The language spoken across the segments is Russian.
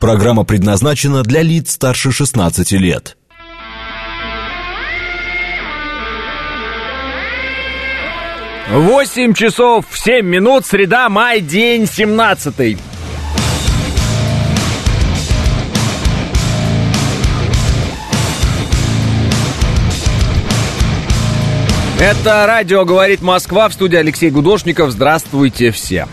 Программа предназначена для лиц старше 16 лет. Восемь часов семь минут, среда, май, день семнадцатый. Это радио «Говорит Москва» в студии Алексей Гудошников. Здравствуйте все.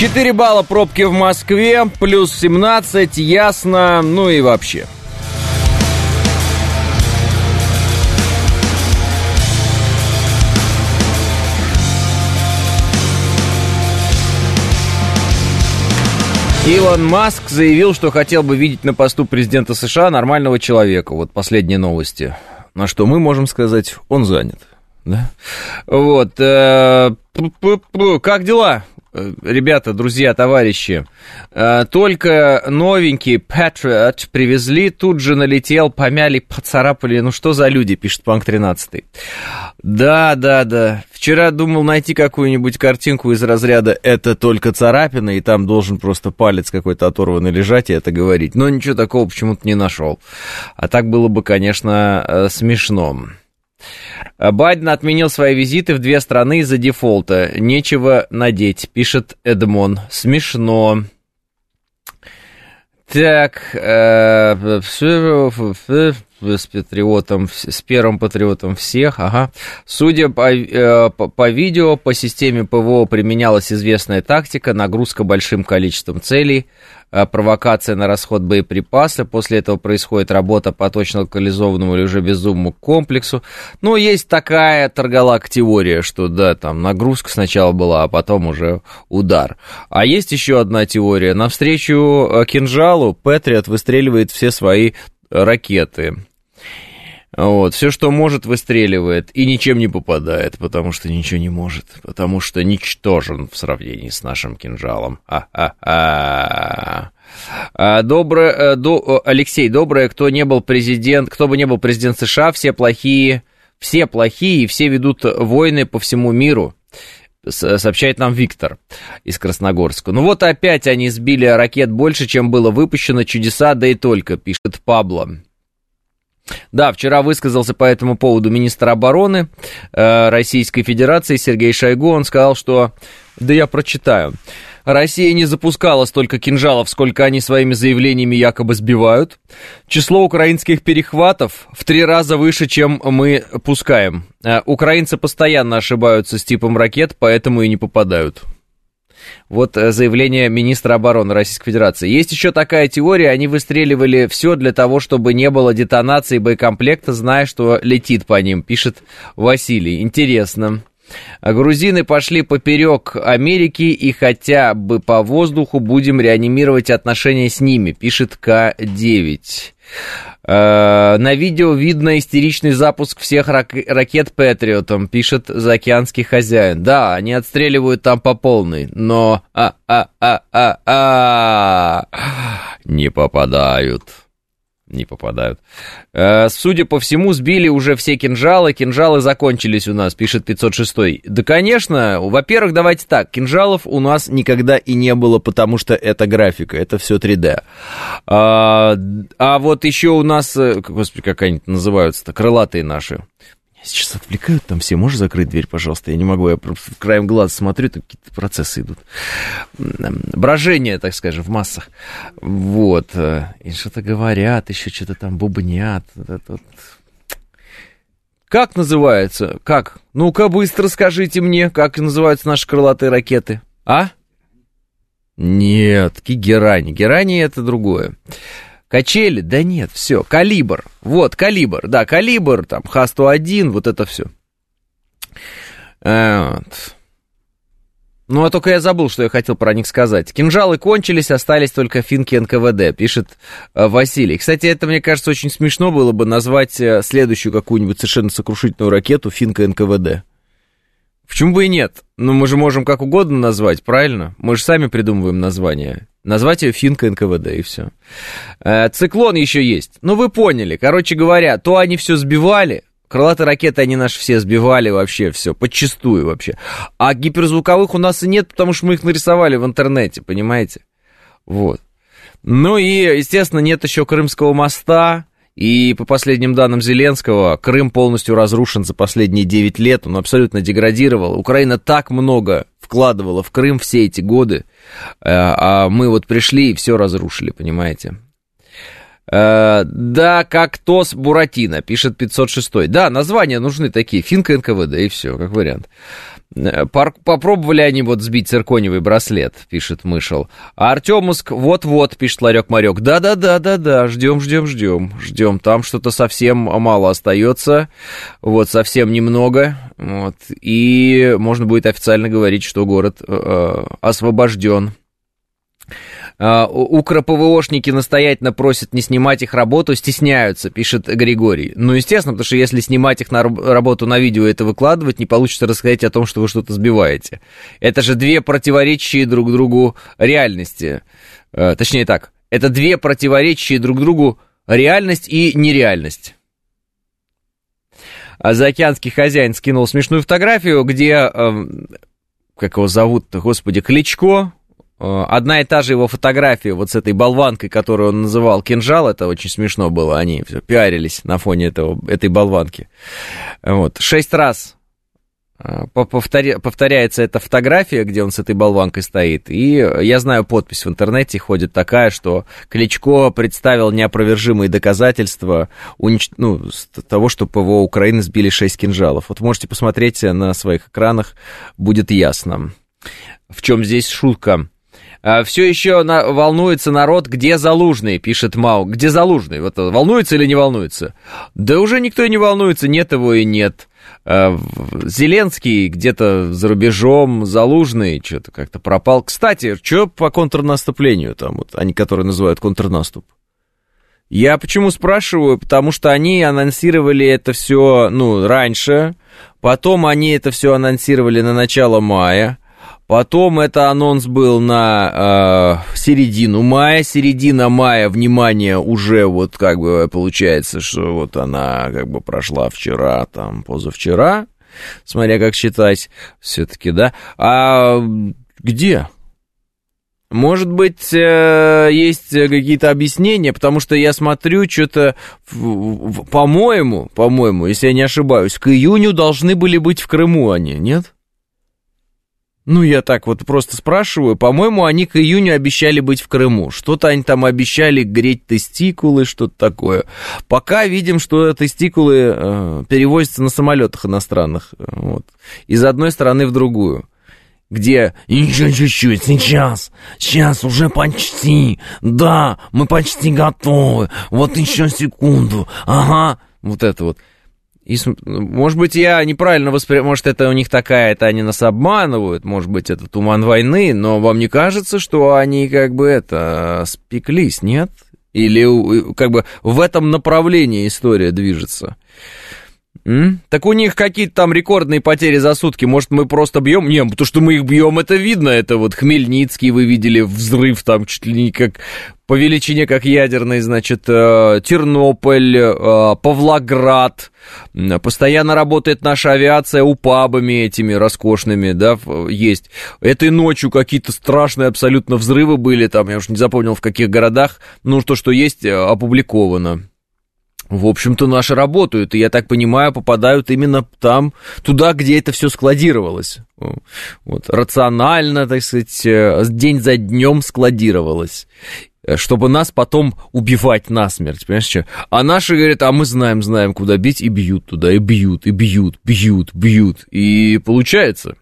Четыре балла пробки в Москве, плюс 17, ясно, ну и вообще – Илон Маск заявил, что хотел бы видеть на посту президента США нормального человека. Вот последние новости. На что мы можем сказать, он занят. Да? Вот. Э, как дела? Э, ребята, друзья, товарищи, э, только новенький Patriot привезли, тут же налетел, помяли, поцарапали. Ну что за люди, пишет Панк 13. Да, да, да. Вчера думал найти какую-нибудь картинку из разряда «это только царапина», и там должен просто палец какой-то оторванный лежать и это говорить. Но ничего такого почему-то не нашел. А так было бы, конечно, э, смешно. Байден отменил свои визиты в две страны из-за дефолта. Нечего надеть, пишет Эдмон. Смешно. Так, э, с патриотом, с первым патриотом всех, ага. Судя по, э, по, по видео, по системе ПВО применялась известная тактика, нагрузка большим количеством целей, провокация на расход боеприпаса, после этого происходит работа по точно локализованному или уже безумному комплексу. Ну, есть такая торголак-теория, что, да, там нагрузка сначала была, а потом уже удар. А есть еще одна теория. Навстречу э, кинжалу Патриот выстреливает все свои ракеты. Вот, все, что может, выстреливает и ничем не попадает, потому что ничего не может, потому что ничтожен в сравнении с нашим кинжалом. А-а-а. А, доброе, э, до, Алексей, доброе, кто не был президент, кто бы не был президент США, все плохие, все плохие, все ведут войны по всему миру сообщает нам Виктор из Красногорска. Ну вот опять они сбили ракет больше, чем было выпущено. Чудеса, да и только, пишет Пабло. Да, вчера высказался по этому поводу министр обороны э, Российской Федерации Сергей Шойгу. Он сказал, что... Да я прочитаю. Россия не запускала столько кинжалов, сколько они своими заявлениями якобы сбивают. Число украинских перехватов в три раза выше, чем мы пускаем. Э, украинцы постоянно ошибаются с типом ракет, поэтому и не попадают. Вот э, заявление министра обороны Российской Федерации. Есть еще такая теория, они выстреливали все для того, чтобы не было детонации боекомплекта, зная, что летит по ним, пишет Василий. Интересно. Грузины пошли поперек Америки и хотя бы по воздуху будем реанимировать отношения с ними, пишет К9. Э, на видео видно истеричный запуск всех рак- ракет Патриотом, пишет заокеанский хозяин. Да, они отстреливают там по полной, но а-а-а-а-а не попадают не попадают. Э, судя по всему, сбили уже все кинжалы, кинжалы закончились у нас, пишет 506. Да, конечно, во-первых, давайте так, кинжалов у нас никогда и не было, потому что это графика, это все 3D. А, а вот еще у нас, э, господи, как они называются-то, крылатые наши. Сейчас отвлекают там все. Можешь закрыть дверь, пожалуйста? Я не могу, я краем глаз смотрю, там какие-то процессы идут. Брожение, так скажем, в массах. Вот. Э, и что-то говорят, еще что-то там бубнят. Как называется? Как? Ну-ка, быстро скажите мне, как называются наши крылатые ракеты. А? Нет, герани. Герани это другое. Качели? Да нет, все. Калибр. Вот, калибр. Да, калибр, там, Х-101, вот это все. Вот. Ну, а только я забыл, что я хотел про них сказать. Кинжалы кончились, остались только финки НКВД, пишет э, Василий. Кстати, это, мне кажется, очень смешно было бы назвать э, следующую какую-нибудь совершенно сокрушительную ракету финка НКВД. Почему бы и нет? Ну, мы же можем как угодно назвать, правильно? Мы же сами придумываем название. Назвать ее Финка НКВД, и все. Э, циклон еще есть. Ну, вы поняли. Короче говоря, то они все сбивали, Крылатые ракеты, они наши все сбивали вообще, все, подчистую вообще. А гиперзвуковых у нас и нет, потому что мы их нарисовали в интернете, понимаете? Вот. Ну и, естественно, нет еще Крымского моста, и по последним данным Зеленского, Крым полностью разрушен за последние 9 лет, он абсолютно деградировал. Украина так много вкладывала в Крым все эти годы, э, а мы вот пришли и все разрушили, понимаете? Э, да, как ТОС Буратино, пишет 506. Да, названия нужны такие, Финка НКВД, и все, как вариант. Э, попробовали они вот сбить цирконевый браслет, пишет Мышел. А Артемуск вот-вот, пишет Ларек Марек. Да-да-да-да-да, ждем, ждем, ждем, ждем. Там что-то совсем мало остается, вот совсем немного, вот. И можно будет официально говорить, что город э, э освобожден. А, Укрпвошники настоятельно просят не снимать их работу, стесняются, пишет Григорий. Ну, естественно, потому что если снимать их на работу на видео и это выкладывать, не получится рассказать о том, что вы что-то сбиваете. Это же две противоречащие друг другу реальности. Э, точнее так, это две противоречащие друг другу реальность и нереальность. А заокеанский хозяин скинул смешную фотографию, где, э, как его зовут-то, господи, Кличко, одна и та же его фотография вот с этой болванкой, которую он называл кинжал, это очень смешно было, они все пиарились на фоне этого, этой болванки. Вот, шесть раз э, повторя, повторяется эта фотография, где он с этой болванкой стоит, и я знаю, подпись в интернете ходит такая, что Кличко представил неопровержимые доказательства унич... ну, того, что ПВО Украины сбили шесть кинжалов. Вот можете посмотреть на своих экранах, будет ясно. В чем здесь шутка? А, Все еще на, волнуется народ, где Залужный, пишет Мау. Где Залужный? Вот волнуется или не волнуется? Да уже никто и не волнуется, нет его и нет. А, Зеленский где-то за рубежом, Залужный что-то как-то пропал. Кстати, что по контрнаступлению там, вот, они, которые называют контрнаступ? Я почему спрашиваю? Потому что они анонсировали это все, ну, раньше, потом они это все анонсировали на начало мая, Потом это анонс был на э, середину мая. Середина мая, внимание, уже вот как бы получается, что вот она как бы прошла вчера, там, позавчера, смотря как считать, все-таки, да. А где? Может быть, э, есть какие-то объяснения, потому что я смотрю, что-то, по-моему, по-моему, если я не ошибаюсь, к июню должны были быть в Крыму они, нет? Ну, я так вот просто спрашиваю. По-моему, они к июню обещали быть в Крыму. Что-то они там обещали греть тестикулы, что-то такое. Пока видим, что тестикулы э, перевозятся на самолетах иностранных. Вот. Из одной страны в другую. Где еще чуть-чуть, сейчас, сейчас уже почти, да, мы почти готовы, вот еще секунду, ага, вот это вот. И, может быть, я неправильно воспринимаю, может, это у них такая, это они нас обманывают, может быть, это туман войны, но вам не кажется, что они как бы это спеклись, нет? Или как бы в этом направлении история движется? М? Так у них какие-то там рекордные потери за сутки. Может, мы просто бьем? Не, потому что мы их бьем, это видно. Это вот Хмельницкий, вы видели взрыв там чуть ли не как по величине, как ядерный, значит, э, Тернополь, э, Павлоград. Постоянно работает наша авиация упабами этими роскошными, да, есть. Этой ночью какие-то страшные абсолютно взрывы были там, я уж не запомнил в каких городах. Ну, то, что есть, э, опубликовано в общем-то, наши работают, и, я так понимаю, попадают именно там, туда, где это все складировалось. Вот, рационально, так сказать, э, день за днем складировалось э, чтобы нас потом убивать насмерть, понимаешь, что? А наши говорят, а мы знаем, знаем, куда бить, и бьют туда, и бьют, и бьют, бьют, бьют, и получается.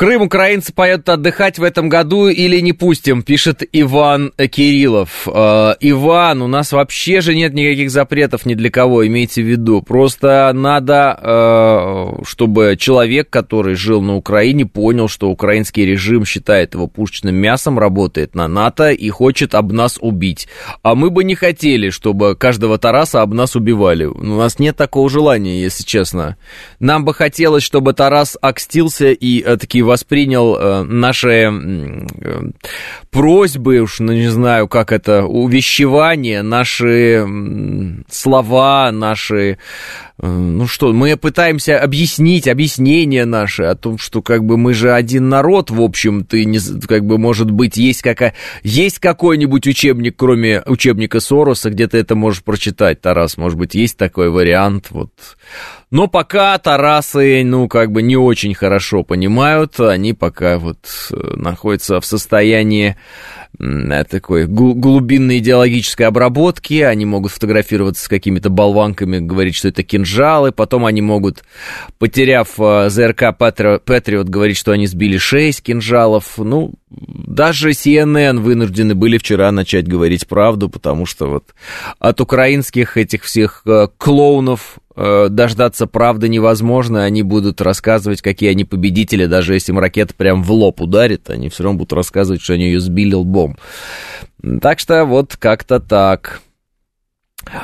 Крым украинцы поедут отдыхать в этом году или не пустим, пишет Иван Кириллов. Э, Иван, у нас вообще же нет никаких запретов ни для кого, имейте в виду. Просто надо, э, чтобы человек, который жил на Украине, понял, что украинский режим считает его пушечным мясом, работает на НАТО и хочет об нас убить. А мы бы не хотели, чтобы каждого Тараса об нас убивали. У нас нет такого желания, если честно. Нам бы хотелось, чтобы Тарас окстился и э, таки воспринял э, наши э, просьбы, уж ну, не знаю, как это, увещевания, наши слова, наши ну что, мы пытаемся объяснить, объяснения наши о том, что как бы мы же один народ, в общем, ты не, как бы, может быть, есть, какая, есть какой-нибудь учебник, кроме учебника Сороса, где ты это можешь прочитать, Тарас, может быть, есть такой вариант, вот. Но пока Тарасы, ну, как бы не очень хорошо понимают, они пока вот э, находятся в состоянии такой глубинной идеологической обработки, они могут фотографироваться с какими-то болванками, говорить, что это кинжалы, потом они могут, потеряв э, ЗРК Патриот, говорить, что они сбили 6 кинжалов, ну, даже CNN вынуждены были вчера начать говорить правду, потому что вот от украинских этих всех э, клоунов э, дождаться правды невозможно, они будут рассказывать, какие они победители, даже если им ракета прям в лоб ударит, они все равно будут рассказывать, что они ее сбили лбом. Так что вот как-то так.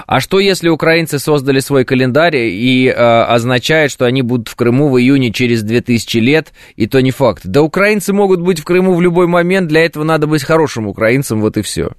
А что, если украинцы создали свой календарь и э, означает, что они будут в Крыму в июне через 2000 лет, и то не факт? Да украинцы могут быть в Крыму в любой момент, для этого надо быть хорошим украинцем, вот и все.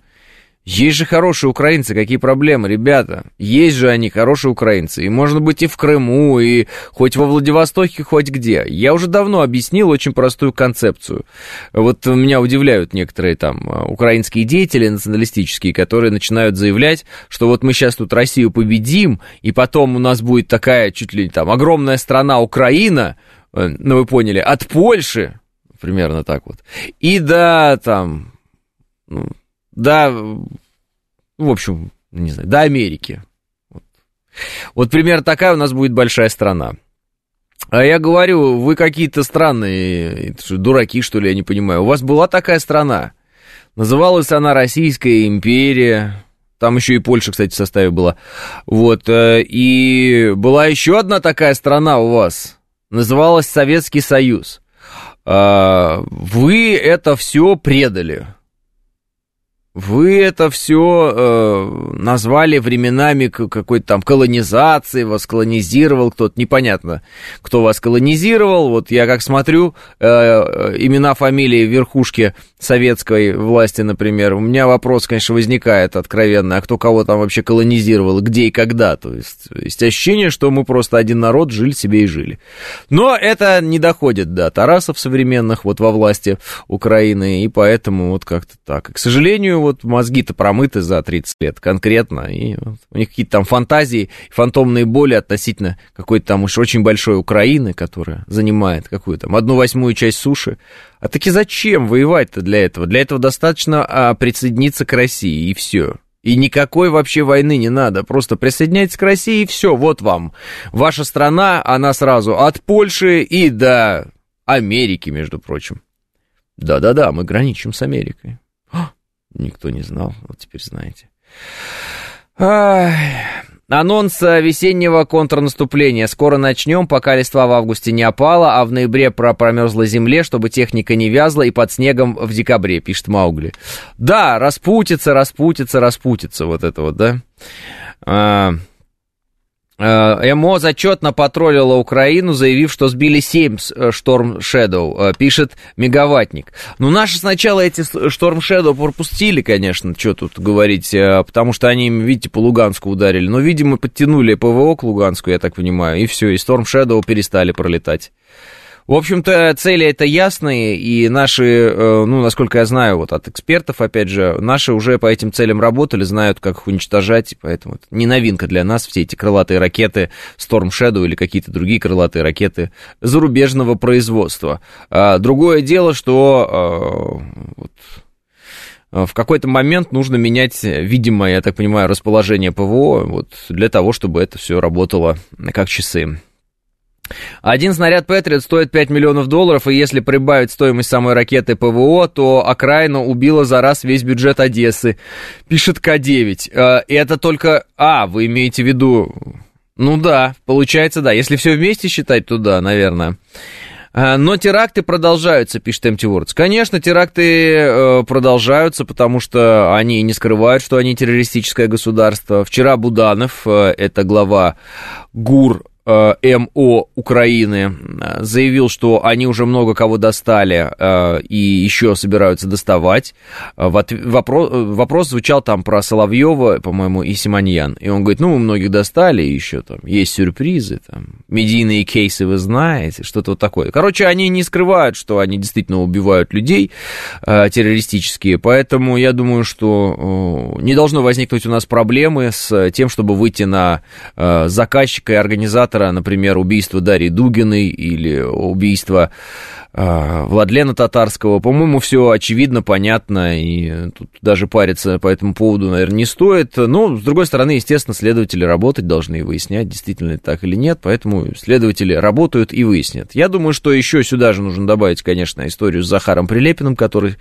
Есть же хорошие украинцы, какие проблемы, ребята? Есть же они, хорошие украинцы. И можно быть и в Крыму, и хоть во Владивостоке, хоть где. Я уже давно объяснил очень простую концепцию. Вот меня удивляют некоторые там а, украинские деятели националистические, которые начинают заявлять, что вот мы сейчас тут Россию победим, и потом у нас будет такая чуть ли не там огромная страна Украина, э, ну вы поняли, от Польши, примерно так вот, и да, там, ну, до, в общем, не знаю, до Америки. Вот. вот примерно такая у нас будет большая страна. А я говорю, вы какие-то странные, дураки, что ли, я не понимаю. У вас была такая страна. Называлась она Российская империя. Там еще и Польша, кстати, в составе была. Вот. Э, и была еще одна такая страна у вас. Называлась Советский Союз. А, вы это все предали. Вы это все э, назвали временами какой-то там колонизации, вас колонизировал кто-то, непонятно, кто вас колонизировал. Вот я как смотрю э, э, имена, фамилии верхушки советской власти, например, у меня вопрос, конечно, возникает откровенно, а кто кого там вообще колонизировал, где и когда. То есть есть ощущение, что мы просто один народ жили себе и жили. Но это не доходит до Тарасов современных вот во власти Украины, и поэтому вот как-то так. И, к сожалению, вот мозги-то промыты за 30 лет конкретно, и вот у них какие-то там фантазии, фантомные боли относительно какой-то там уж очень большой Украины, которая занимает какую-то там одну восьмую часть суши. А таки зачем воевать-то для этого? Для этого достаточно а, присоединиться к России, и все. И никакой вообще войны не надо. Просто присоединяйтесь к России, и все, вот вам. Ваша страна, она сразу от Польши и до Америки, между прочим. Да-да-да, мы граничим с Америкой. Никто не знал, вот теперь знаете. Ай. Анонс весеннего контрнаступления. Скоро начнем, пока листва в августе не опала, а в ноябре про промерзлой земле, чтобы техника не вязла, и под снегом в декабре, пишет Маугли. Да, распутится, распутится, распутится, вот это вот, да. А, Э, МО зачетно потроллила Украину, заявив, что сбили 7 Шторм Shadow, пишет Мегаватник. Ну, наши сначала эти Шторм Shadow пропустили, конечно, что тут говорить, э, потому что они, видите, по Луганску ударили. Но, видимо, подтянули ПВО к Луганску, я так понимаю, и все, и Шторм Shadow перестали пролетать. В общем-то, цели это ясные, и наши, э, ну, насколько я знаю, вот от экспертов, опять же, наши уже по этим целям работали, знают, как их уничтожать, поэтому это не новинка для нас, все эти крылатые ракеты Storm Shadow или какие-то другие крылатые ракеты зарубежного производства. А другое дело, что э, вот, э, в какой-то момент нужно менять, видимо, я так понимаю, расположение ПВО вот, для того, чтобы это все работало как часы. Один снаряд Патриот стоит 5 миллионов долларов, и если прибавить стоимость самой ракеты ПВО, то окраина убила за раз весь бюджет Одессы. Пишет К9. Э, это только... А, вы имеете в виду... Ну да, получается, да. Если все вместе считать, то да, наверное. Э, но теракты продолжаются, пишет Empty Words. Конечно, теракты э, продолжаются, потому что они не скрывают, что они террористическое государство. Вчера Буданов, это глава ГУР МО Украины э, заявил, что они уже много кого достали э, и еще собираются доставать. Вопрос, вопрос звучал там про Соловьева, по-моему, и Симоньян. И он говорит, ну, мы многих достали, еще там есть сюрпризы, там, медийные кейсы вы знаете, что-то вот такое. Короче, они не скрывают, что они действительно убивают людей террористические, поэтому я думаю, что не должно возникнуть у нас проблемы с тем, чтобы выйти на заказчика и организатора автора, например, убийство Дарьи Дугиной или убийство э, Владлена Татарского. По-моему, все очевидно, понятно, и тут даже париться по этому поводу, наверное, не стоит. Но, с другой стороны, естественно, следователи работать должны и выяснять, действительно это так или нет, поэтому следователи работают и выяснят. Я думаю, что еще сюда же нужно добавить, конечно, историю с Захаром Прилепиным, который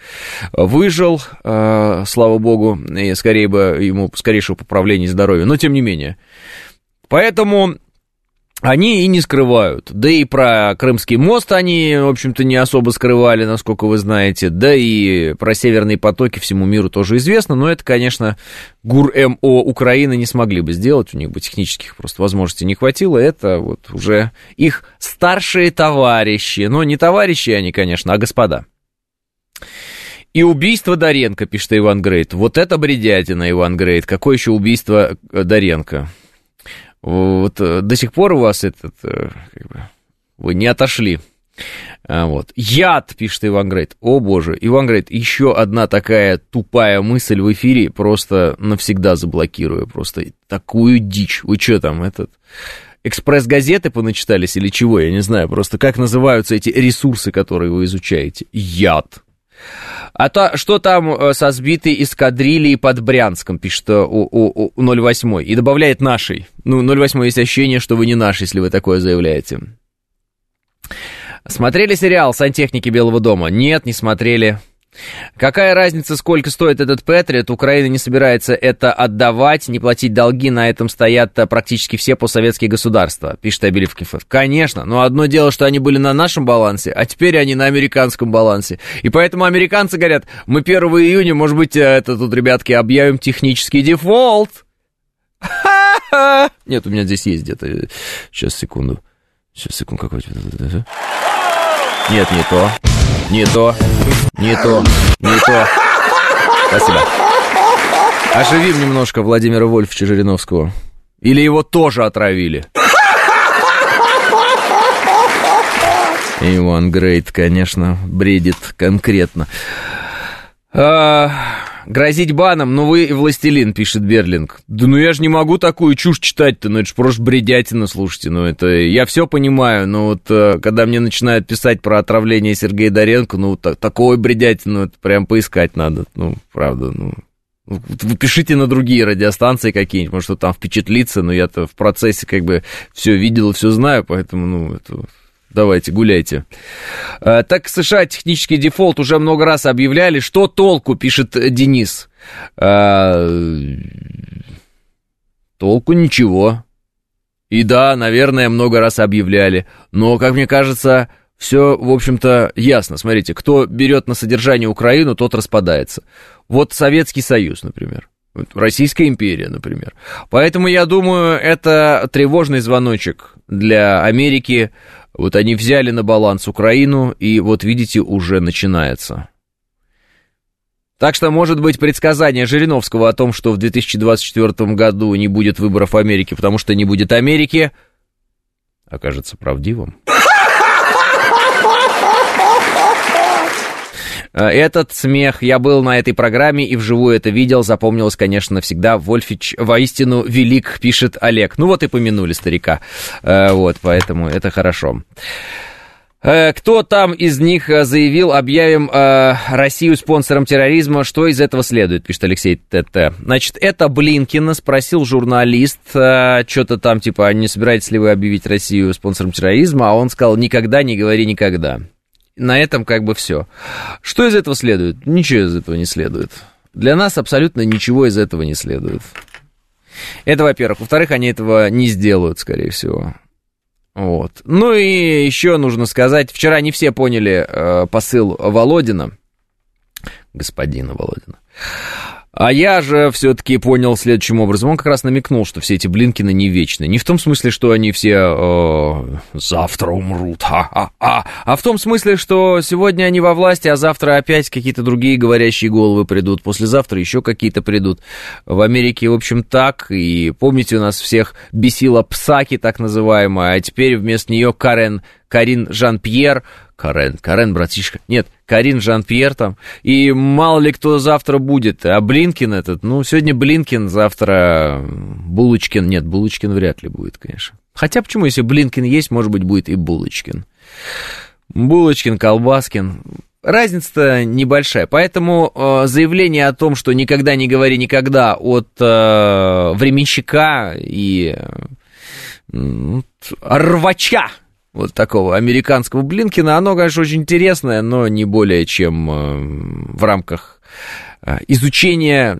выжил, э, слава богу, и скорее бы ему скорейшего поправления здоровья, но тем не менее. Поэтому они и не скрывают. Да и про Крымский мост они, в общем-то, не особо скрывали, насколько вы знаете. Да и про северные потоки всему миру тоже известно. Но это, конечно, ГУР-МО Украины не смогли бы сделать. У них бы технических просто возможностей не хватило. Это вот уже их старшие товарищи. Но не товарищи они, конечно, а господа. И убийство Доренко, пишет Иван Грейт. Вот это бредятина, Иван Грейт. Какое еще убийство Доренко? Вот э, до сих пор у вас этот, э, как бы, вы не отошли. А, вот. Яд, пишет Иван Грейт. О боже, Иван Грейт, еще одна такая тупая мысль в эфире, просто навсегда заблокирую. Просто такую дичь. Вы что там, этот... Экспресс-газеты поначитались или чего, я не знаю. Просто как называются эти ресурсы, которые вы изучаете? Яд. А то, что там э, со сбитой эскадрильей под Брянском, пишет у, у, у 08 и добавляет нашей. Ну, 08 есть ощущение, что вы не наш, если вы такое заявляете. Смотрели сериал «Сантехники Белого дома»? Нет, не смотрели. Какая разница, сколько стоит этот Патриот? Украина не собирается это отдавать, не платить долги, на этом стоят э, практически все постсоветские государства, пишет Абилев Кифов. Конечно, но одно дело, что они были на нашем балансе, а теперь они на американском балансе. И поэтому американцы говорят, мы 1 июня, может быть, э, это тут, ребятки, объявим технический дефолт. Нет, у меня здесь есть где-то. Сейчас, секунду. Сейчас, секунду, какой-то... Нет, не то. Не то. Не то. Не то. Спасибо. Оживим немножко Владимира Вольфовича Жириновского. Или его тоже отравили? Иван Грейт, конечно, бредит конкретно. Грозить баном, ну вы властелин, пишет Берлинг. Да ну я же не могу такую чушь читать-то, ну это же просто бредятина, слушайте, ну это... Я все понимаю, но вот э, когда мне начинают писать про отравление Сергея Доренко, ну так, такой бредятину, это прям поискать надо, ну правда, ну... Вы пишите на другие радиостанции какие-нибудь, может, что там впечатлиться, но я-то в процессе как бы все видел, все знаю, поэтому, ну, это Давайте, гуляйте. А, так, США технический дефолт уже много раз объявляли. Что толку, пишет Денис. А, толку ничего. И да, наверное, много раз объявляли. Но, как мне кажется, все, в общем-то, ясно. Смотрите, кто берет на содержание Украину, тот распадается. Вот Советский Союз, например. Российская империя, например. Поэтому я думаю, это тревожный звоночек для Америки вот они взяли на баланс Украину, и вот видите, уже начинается. Так что, может быть, предсказание Жириновского о том, что в 2024 году не будет выборов в Америке, потому что не будет Америки, окажется правдивым. Этот смех, я был на этой программе и вживую это видел, запомнилось, конечно, навсегда. Вольфич воистину велик, пишет Олег. Ну вот и помянули старика. Э, вот, поэтому это хорошо. Э, кто там из них э, заявил, объявим э, Россию спонсором терроризма? Что из этого следует, пишет Алексей ТТ. Значит, это Блинкина спросил журналист, э, что-то там, типа, не собираетесь ли вы объявить Россию спонсором терроризма? А он сказал, никогда не говори никогда. На этом как бы все. Что из этого следует? Ничего из этого не следует. Для нас абсолютно ничего из этого не следует. Это, во-первых. Во-вторых, они этого не сделают, скорее всего. Вот. Ну и еще нужно сказать, вчера не все поняли э, посыл Володина, господина Володина. А я же все-таки понял следующим образом. Он как раз намекнул, что все эти Блинкины не вечны. Не в том смысле, что они все э, завтра умрут, ха-ха-ха, а в том смысле, что сегодня они во власти, а завтра опять какие-то другие говорящие головы придут, послезавтра еще какие-то придут. В Америке, в общем, так. И помните, у нас всех бесила Псаки, так называемая, а теперь вместо нее Карен, Карин Жан-Пьер, Карен, Карен, братишка. Нет, Карин Жан-Пьер там. И мало ли кто завтра будет. А Блинкин этот, ну, сегодня Блинкин, завтра Булочкин. Нет, Булочкин вряд ли будет, конечно. Хотя почему, если Блинкин есть, может быть, будет и Булочкин. Булочкин, Колбаскин. Разница-то небольшая. Поэтому э, заявление о том, что никогда не говори никогда от э, временщика и э, рвача вот такого американского Блинкина, оно, конечно, очень интересное, но не более чем э, в рамках э, изучения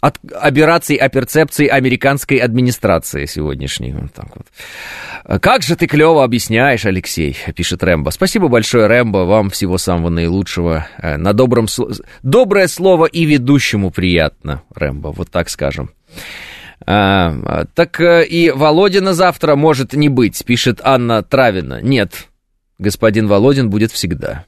от операций о перцепции американской администрации сегодняшней. Вот так вот. Как же ты клево объясняешь, Алексей, пишет Рэмбо. Спасибо большое, Рэмбо, вам всего самого наилучшего. Э, на добром... Доброе слово и ведущему приятно, Рэмбо, вот так скажем. А, так э, и Володина завтра может не быть, пишет Анна Травина. Нет, господин Володин будет всегда.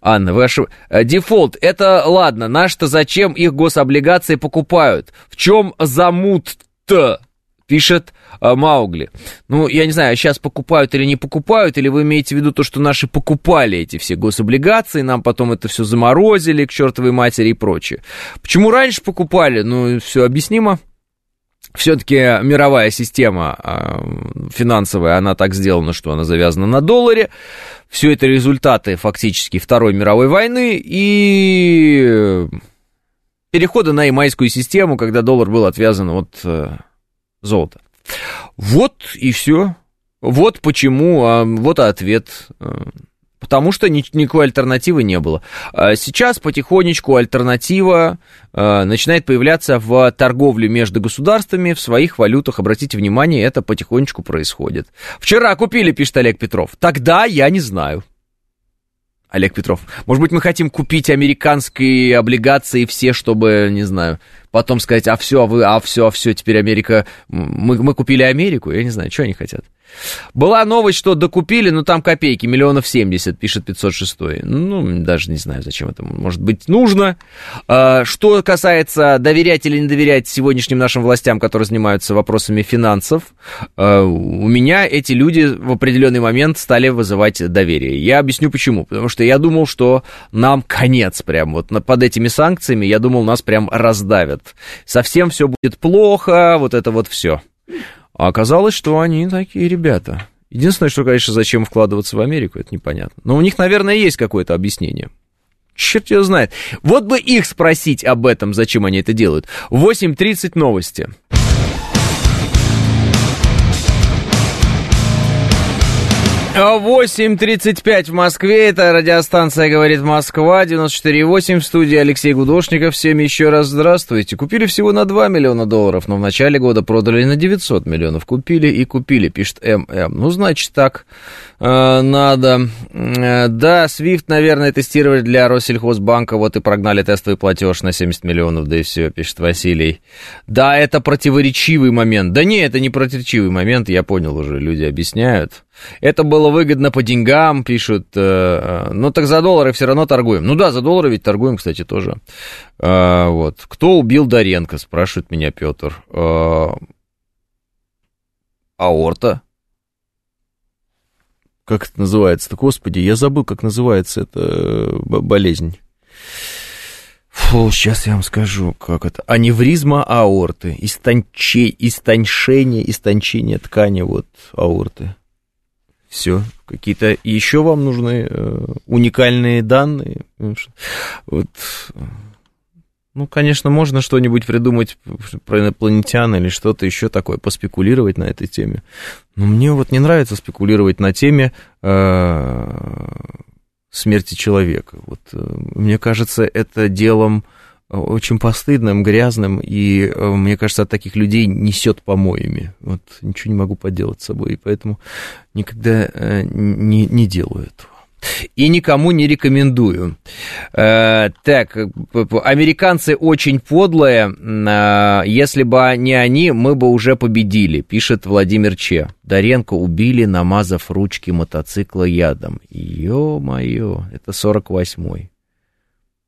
Анна, ваш э, дефолт, это ладно, наш-то зачем их гособлигации покупают? В чем замут-то? Пишет а, Маугли. Ну, я не знаю, сейчас покупают или не покупают, или вы имеете в виду то, что наши покупали эти все гособлигации, нам потом это все заморозили к чертовой матери и прочее. Почему раньше покупали? Ну, все объяснимо все-таки мировая система а, финансовая, она так сделана, что она завязана на долларе. Все это результаты фактически Второй мировой войны и перехода на ямайскую систему, когда доллар был отвязан от э, золота. Вот и все. Вот почему, а, вот ответ э, потому что никакой альтернативы не было. А сейчас потихонечку альтернатива а, начинает появляться в торговле между государствами в своих валютах. Обратите внимание, это потихонечку происходит. Вчера купили, пишет Олег Петров. Тогда я не знаю. Олег Петров. Может быть, мы хотим купить американские облигации все, чтобы, не знаю, потом сказать, а все, вы, а все, а все, теперь Америка, мы, мы купили Америку, я не знаю, что они хотят. Была новость, что докупили, но там копейки, миллионов 70, пишет 506. Ну, даже не знаю, зачем это может быть нужно. А, что касается доверять или не доверять сегодняшним нашим властям, которые занимаются вопросами финансов, а, у меня эти люди в определенный момент стали вызывать доверие. Я объясню почему. Потому что я думал, что нам конец прям. Вот под этими санкциями, я думал, нас прям раздавят. Совсем все будет плохо, вот это вот все. А оказалось, что они такие ребята. Единственное, что, конечно, зачем вкладываться в Америку, это непонятно. Но у них, наверное, есть какое-то объяснение. Черт его знает. Вот бы их спросить об этом, зачем они это делают. 8.30 новости. 8.35 в Москве, это радиостанция «Говорит Москва», 94.8 в студии Алексей Гудошников. Всем еще раз здравствуйте. Купили всего на 2 миллиона долларов, но в начале года продали на 900 миллионов. Купили и купили, пишет ММ. Ну, значит так, э, надо. Э, да, Свифт, наверное, тестировали для Россельхозбанка, вот и прогнали тестовый платеж на 70 миллионов, да и все, пишет Василий. Да, это противоречивый момент. Да не, это не противоречивый момент, я понял уже, люди объясняют. Это было выгодно по деньгам, пишут. Ну, так за доллары все равно торгуем. Ну да, за доллары ведь торгуем, кстати, тоже. Э, вот. Кто убил Доренко, спрашивает меня Петр. Аорта. Как это называется-то? Господи, я забыл, как называется эта болезнь. Фу, сейчас я вам скажу, как это. Аневризма аорты, истонче, истончение, истончение ткани вот аорты. Все. Какие-то еще вам нужны э, уникальные данные. Вот. Ну, конечно, можно что-нибудь придумать про инопланетян или что-то еще такое, поспекулировать на этой теме. Но мне вот не нравится спекулировать на теме э, смерти человека. Вот, э, мне кажется, это делом очень постыдным, грязным, и э, мне кажется, от таких людей несет помоями. Вот ничего не могу поделать с собой, и поэтому никогда э, не, не делаю этого и никому не рекомендую. Э, так, американцы очень подлые. Если бы не они, мы бы уже победили, пишет Владимир Че. Доренко убили, намазав ручки мотоцикла ядом. Ё-моё, это 48-й.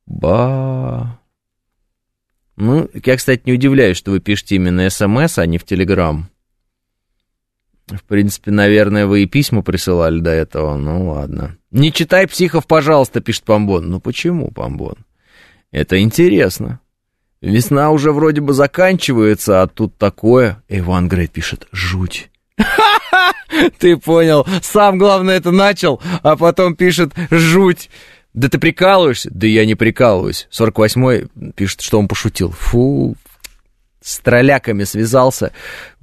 Ба... Ну, я, кстати, не удивляюсь, что вы пишете именно СМС, а не в Телеграм. В принципе, наверное, вы и письма присылали до этого. Ну, ладно. Не читай психов, пожалуйста, пишет Помбон. Ну, почему, Помбон? Это интересно. Весна уже вроде бы заканчивается, а тут такое. Иван Грейт пишет, жуть. Ты понял. Сам, главное, это начал, а потом пишет жуть. Да ты прикалываешься? Да я не прикалываюсь. 48-й пишет, что он пошутил. Фу, с тролляками связался.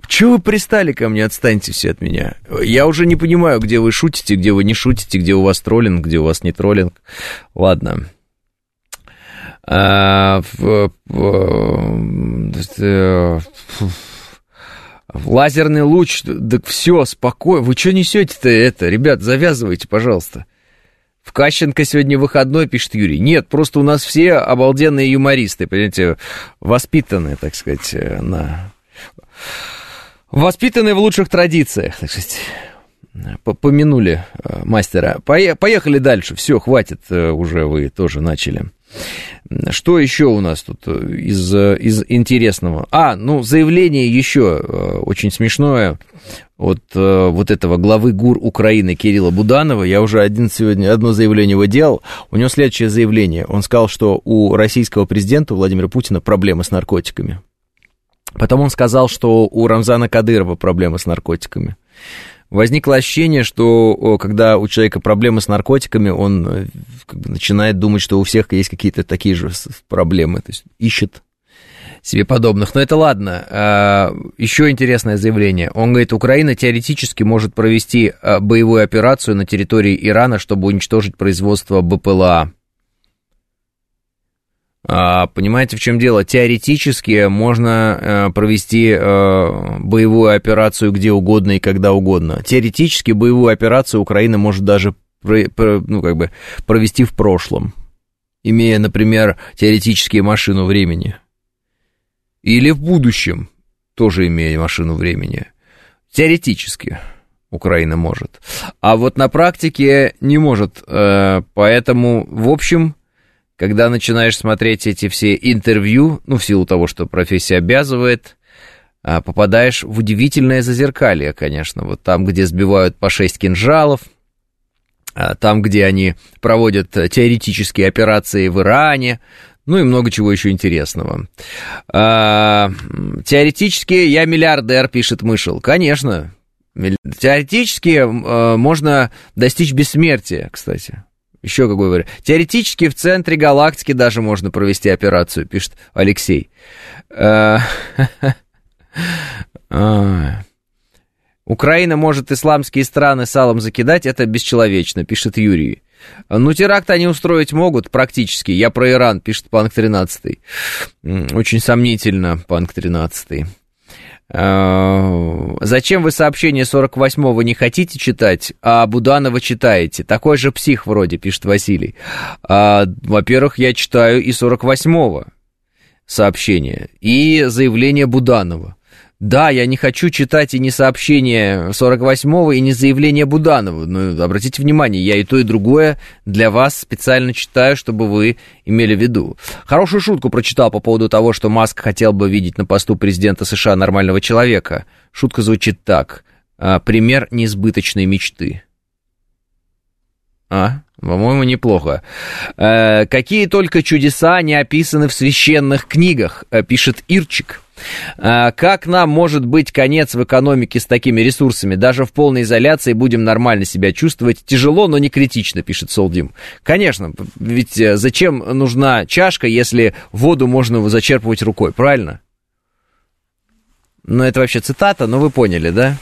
Чего вы пристали ко мне? Отстаньте все от меня. Я уже не понимаю, где вы шутите, где вы не шутите, где у вас троллинг, где у вас не троллинг. Ладно. А, в, в, в, лазерный луч, да все, спокойно. Вы что несете-то это? Ребят, завязывайте, пожалуйста. В Кащенко сегодня выходной, пишет Юрий. Нет, просто у нас все обалденные юмористы, понимаете, воспитанные, так сказать, э, на... Воспитанные в лучших традициях, так сказать. Помянули э, мастера. Поехали дальше. Все, хватит, э, уже вы тоже начали. Что еще у нас тут из, из интересного? А, ну, заявление еще очень смешное от э, вот этого главы ГУР Украины Кирилла Буданова. Я уже один сегодня одно заявление его делал. У него следующее заявление. Он сказал, что у российского президента Владимира Путина проблемы с наркотиками. Потом он сказал, что у Рамзана Кадырова проблемы с наркотиками. Возникло ощущение, что когда у человека проблемы с наркотиками, он э, как бы, начинает думать, что у всех есть какие-то такие же проблемы. То есть ищет себе подобных. Но это ладно. А, Еще интересное заявление. Он говорит, Украина теоретически может провести а, боевую операцию на территории Ирана, чтобы уничтожить производство БПЛА. А, понимаете, в чем дело? Теоретически можно провести боевую операцию где угодно и когда угодно. Теоретически боевую операцию Украина может даже ну, как бы провести в прошлом, имея, например, теоретически машину времени. Или в будущем, тоже имея машину времени. Теоретически Украина может. А вот на практике не может. Э, поэтому, в общем, когда начинаешь смотреть эти все интервью, ну, в силу того, что профессия обязывает, э, попадаешь в удивительное зазеркалье, конечно. Вот там, где сбивают по 6 кинжалов, э, там, где они проводят теоретические операции в Иране, ну и много чего еще интересного. А, теоретически я миллиардер, пишет Мышел. Конечно, теоретически а, можно достичь бессмертия, кстати. Еще какой вариант. Теоретически в центре галактики даже можно провести операцию, пишет Алексей. А, а. Украина может исламские страны салом закидать, это бесчеловечно, пишет Юрий. Ну, теракт они устроить могут практически. Я про Иран, пишет Панк 13. Очень сомнительно, Панк 13. А, зачем вы сообщение 48-го не хотите читать, а Буданова читаете? Такой же псих вроде, пишет Василий. А, во-первых, я читаю и 48-го сообщения, и заявление Буданова. Да, я не хочу читать и не сообщение 48-го, и не заявление Буданова. Но обратите внимание, я и то, и другое для вас специально читаю, чтобы вы имели в виду. Хорошую шутку прочитал по поводу того, что Маск хотел бы видеть на посту президента США нормального человека. Шутка звучит так. «А, пример несбыточной мечты. А, по-моему, неплохо. Э, какие только чудеса не описаны в священных книгах, э, пишет Ирчик. А, как нам может быть конец в экономике с такими ресурсами? Даже в полной изоляции будем нормально себя чувствовать. Тяжело, но не критично, пишет Солдим. Конечно, ведь э, зачем нужна чашка, если воду можно зачерпывать рукой, правильно? Ну, это вообще цитата, но вы поняли, да?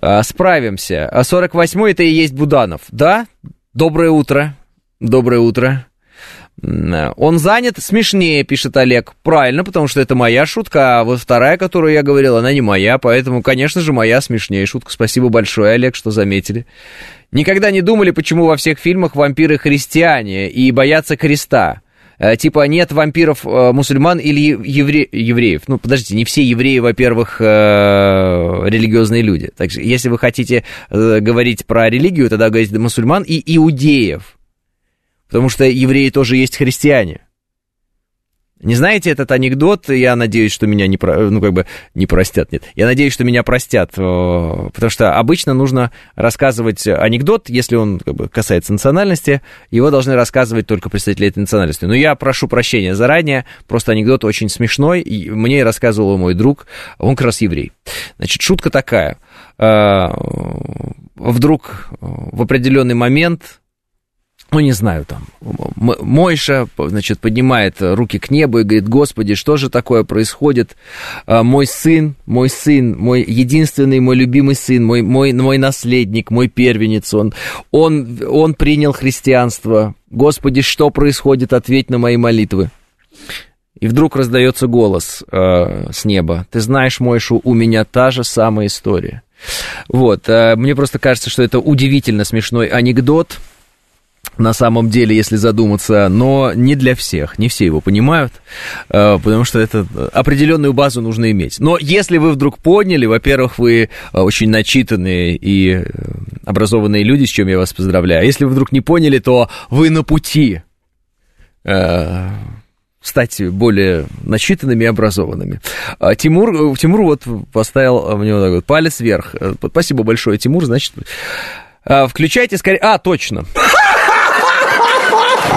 А, справимся. А 48-й это и есть Буданов. Да? Доброе утро. Доброе утро. Он занят, смешнее, пишет Олег. Правильно, потому что это моя шутка, а вот вторая, которую я говорил, она не моя, поэтому, конечно же, моя смешнее шутка. Спасибо большое, Олег, что заметили. Никогда не думали, почему во всех фильмах вампиры христиане и боятся креста. Э, типа нет вампиров э, мусульман или евре... евреев. Ну, подождите, не все евреи, во-первых, э, религиозные люди. Так что, если вы хотите говорить про религию, тогда говорите мусульман и иудеев. Потому что евреи тоже есть христиане. Не знаете этот анекдот? Я надеюсь, что меня не, про... ну, как бы не простят. Нет, я надеюсь, что меня простят, потому что обычно нужно рассказывать анекдот, если он как бы, касается национальности, его должны рассказывать только представители этой национальности. Но я прошу прощения заранее, просто анекдот очень смешной, и мне рассказывал мой друг, он как раз еврей. Значит, шутка такая. А, вдруг в определенный момент ну, не знаю, там, Мойша, значит, поднимает руки к небу и говорит, Господи, что же такое происходит? А, мой сын, мой сын, мой единственный, мой любимый сын, мой, мой, мой наследник, мой первенец, он, он, он принял христианство. Господи, что происходит? Ответь на мои молитвы. И вдруг раздается голос э, с неба. Ты знаешь, Мойшу, у меня та же самая история. Вот, э, мне просто кажется, что это удивительно смешной анекдот, на самом деле, если задуматься, но не для всех, не все его понимают, э, потому что это определенную базу нужно иметь. Но если вы вдруг поняли, во-первых, вы э, очень начитанные и э, образованные люди, с чем я вас поздравляю. Если вы вдруг не поняли, то вы на пути стать более начитанными и образованными. А Тимур, Тимур вот поставил мне вот так вот палец вверх. Спасибо большое, Тимур. Значит, включайте скорее... А, точно.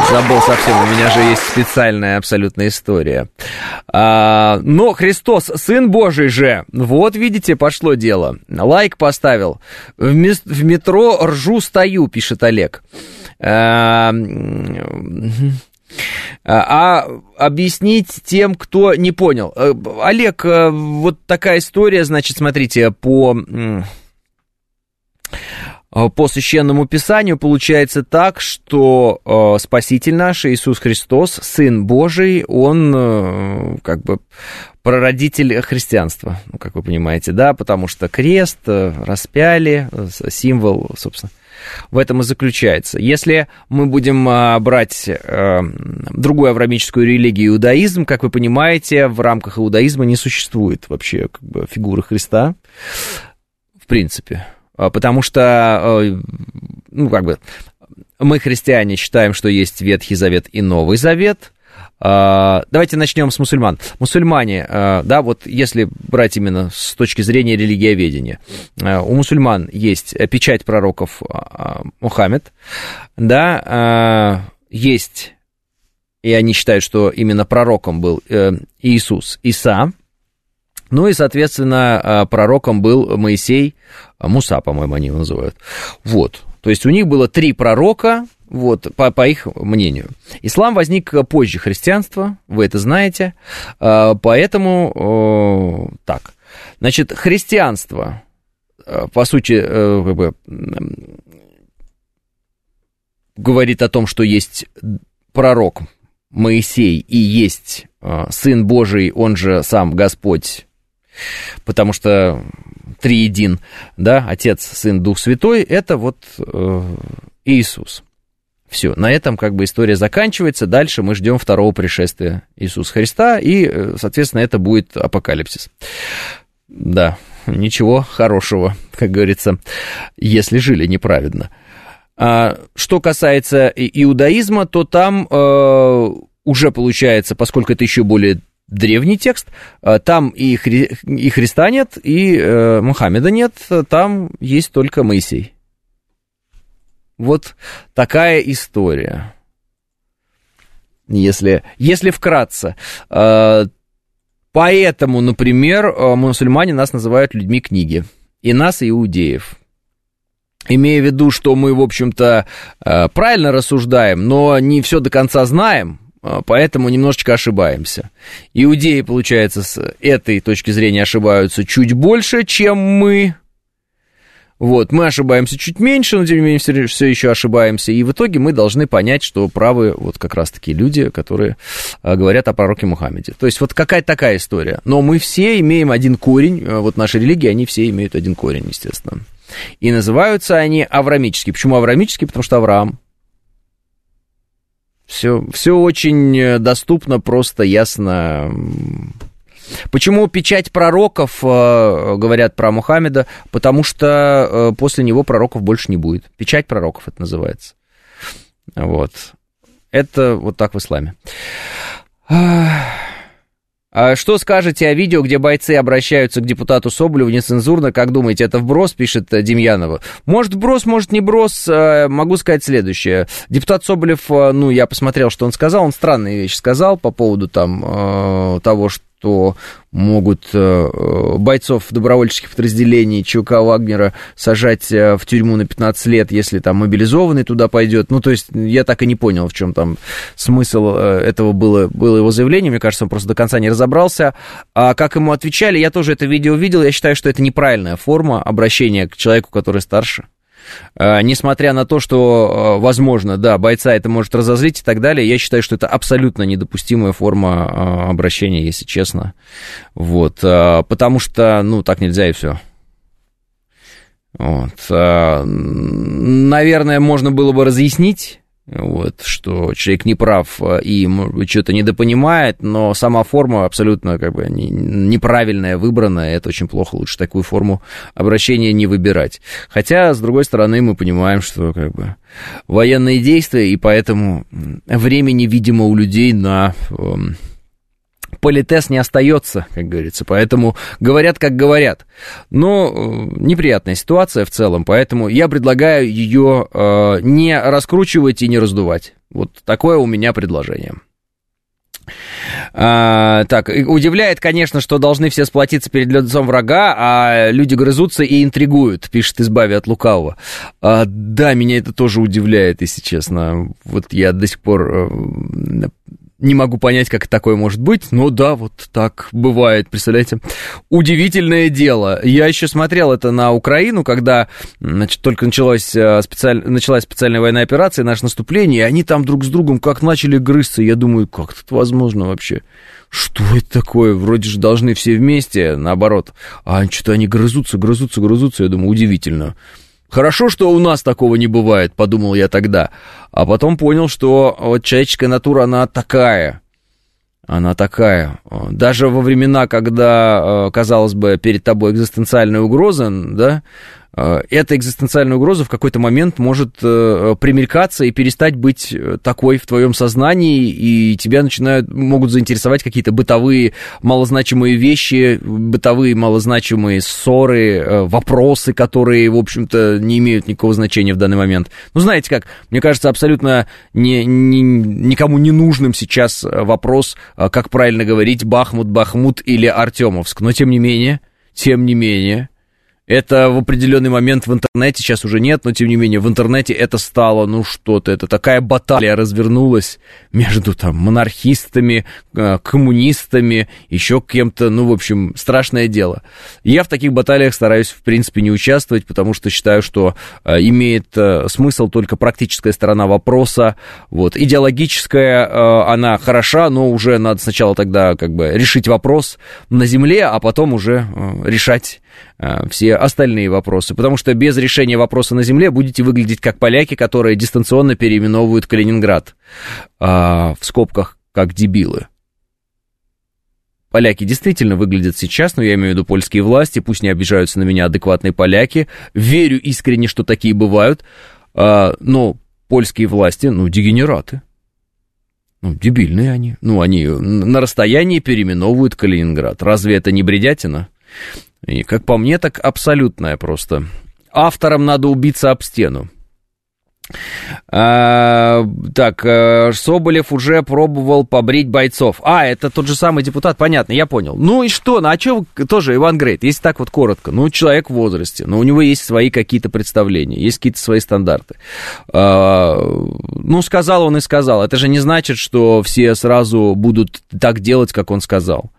Забыл совсем, у меня же есть специальная абсолютная история. А, но Христос, Сын Божий же, вот видите, пошло дело. Лайк поставил. В, в метро ржу стою, пишет Олег. А, а объяснить тем, кто не понял. Э, Олег, э, вот такая история, значит, смотрите, по по священному писанию получается так, что э, Спаситель наш, Иисус Христос, Сын Божий, Он э, как бы прародитель христианства, ну, как вы понимаете, да, потому что крест распяли, символ, собственно, в этом и заключается. Если мы будем брать э, другую аврамическую религию, иудаизм, как вы понимаете, в рамках иудаизма не существует вообще как бы, фигуры Христа, в принципе. А, потому что, э, ну, как бы, мы, христиане, считаем, что есть Ветхий Завет и Новый Завет. А, давайте начнем с мусульман. Мусульмане, э, да, вот если брать именно с точки зрения религиоведения, э, у мусульман есть печать пророков Мухаммед, да, есть, и они считают, что именно пророком был Иисус, Иса, ну и, соответственно, а, пророком был Моисей, а, Муса, по-моему, они его называют. Вот. То есть у них было три пророка, вот, по, по их мнению. Ислам возник позже христианства, вы это знаете, а, поэтому так. Значит, христианство, по сути, э, как бы, говорит о том, что есть пророк Моисей и есть Сын Божий, он же сам Господь потому что триедин, да, Отец, Сын, Дух Святой, это вот э, Иисус. Все, на этом как бы история заканчивается. Дальше мы ждем второго пришествия Иисуса Христа, и, э, соответственно, это будет апокалипсис. Да, ничего хорошего, как говорится, если жили неправедно. А, что касается иудаизма, то там э, уже получается, поскольку это еще более древний текст, а, там и, Хри... и Христа нет, и э, Мухаммеда нет, там есть только Моисей. Вот такая история. Если, если вкратце. Э, Поэтому, например, э, мусульмане нас называют людьми книги. И нас, и иудеев. Имея в виду, что мы, в общем-то, э, правильно рассуждаем, но не все до конца знаем, э, поэтому немножечко ошибаемся. Иудеи, получается, с этой точки зрения ошибаются чуть больше, чем мы, вот, мы ошибаемся чуть меньше, но тем не менее все, еще ошибаемся. И в итоге мы должны понять, что правы вот как раз-таки люди, которые а, говорят о пророке Мухаммеде. То есть вот какая-то такая история. Но мы все имеем один корень, а, вот наши религии, они все имеют один корень, естественно. И называются они аврамические. Почему аврамические? Потому что Авраам. Все, все очень э, доступно, просто, ясно, Почему печать пророков, э, говорят про Мухаммеда? Потому что э, после него пророков больше не будет. Печать пророков это называется. Вот. Это вот так в исламе. А что скажете о видео, где бойцы обращаются к депутату Соболеву нецензурно? Как думаете, это вброс, пишет Демьянова? Может, вброс, может, не брос. Э, могу сказать следующее. Депутат Соболев, ну, я посмотрел, что он сказал. Он странные вещи сказал по поводу там того, что что могут э, бойцов добровольческих подразделений ЧВК Вагнера сажать э, в тюрьму на 15 лет, если там мобилизованный туда пойдет. Ну, то есть я так и не понял, в чем там смысл э, этого было, было его заявление. Мне кажется, он просто до конца не разобрался. А как ему отвечали, я тоже это видео видел. Я считаю, что это неправильная форма обращения к человеку, который старше. Э, несмотря на то, что, э, возможно, да, бойца это может разозлить и так далее, я считаю, что это абсолютно недопустимая форма э, обращения, если честно. Вот, потому что, ну, так нельзя и все. Вот. Наверное, можно было бы разъяснить вот, что человек не прав а, и что-то недопонимает, но сама форма абсолютно как бы неправильная, выбранная, это очень плохо, лучше такую форму обращения не выбирать. Хотя, с другой стороны, мы понимаем, что как бы военные действия, и поэтому времени, видимо, у людей на эм, политес не остается, как говорится, поэтому говорят, как говорят. Но э, неприятная ситуация в целом, поэтому я предлагаю ее э, не раскручивать и не раздувать. Вот такое у меня предложение. А, так, удивляет, конечно, что должны все сплотиться перед лицом врага, а люди грызутся и интригуют, пишет «Избави от лукавого». А, да, меня это тоже удивляет, если честно. Вот я до сих пор э, не могу понять, как такое может быть, но да, вот так бывает, представляете. Удивительное дело. Я еще смотрел это на Украину, когда значит, только началась, э, специаль... началась специальная военная операция, наше наступление, и они там друг с другом как начали грызться. Я думаю, как это возможно вообще? Что это такое? Вроде же должны все вместе, наоборот. А что-то они грызутся, грызутся, грызутся. Я думаю, удивительно. Хорошо, что у нас такого не бывает, подумал я тогда. А потом понял, что вот человеческая натура, она такая. Она такая. Даже во времена, когда, э, казалось бы, перед тобой экзистенциальная угроза, да, эта экзистенциальная угроза в какой-то момент может э, примелькаться и перестать быть э, такой в твоем сознании, и тебя начинают, могут заинтересовать какие-то бытовые малозначимые вещи, бытовые малозначимые ссоры, вопросы, которые, в общем-то, не имеют никакого значения в данный момент. Ну, знаете как, мне кажется, абсолютно не, не, никому не нужным сейчас вопрос, как правильно говорить, Бахмут, Бахмут или Артемовск, но тем не менее, тем не менее, это в определенный момент в интернете, сейчас уже нет, но тем не менее в интернете это стало, ну что-то, это такая баталия развернулась между там монархистами, э, коммунистами, еще кем-то, ну в общем, страшное дело. Я в таких баталиях стараюсь в принципе не участвовать, потому что считаю, что э, имеет э, смысл только практическая сторона вопроса, вот, идеологическая, она хороша, но уже надо сначала тогда как бы решить вопрос на земле, а потом уже решать все остальные вопросы, потому что без решения вопроса на земле будете выглядеть как поляки, которые дистанционно переименовывают Калининград а, в скобках как дебилы. Поляки действительно выглядят сейчас, но я имею в виду польские власти, пусть не обижаются на меня адекватные поляки, верю искренне, что такие бывают, а, но польские власти, ну, дегенераты. Ну, дебильные они. Ну, они на расстоянии переименовывают Калининград. Разве это не бредятина? И, как по мне, так абсолютная просто. Авторам надо убиться об стену. А, так, э, Соболев уже пробовал побрить бойцов. А, это тот же самый депутат, понятно, я понял. Ну и что, ну а что тоже Иван Грейт, если так вот коротко, ну человек в возрасте, но у него есть свои какие-то представления, есть какие-то свои стандарты. А, ну, сказал он и сказал, это же не значит, что все сразу будут так делать, как он сказал.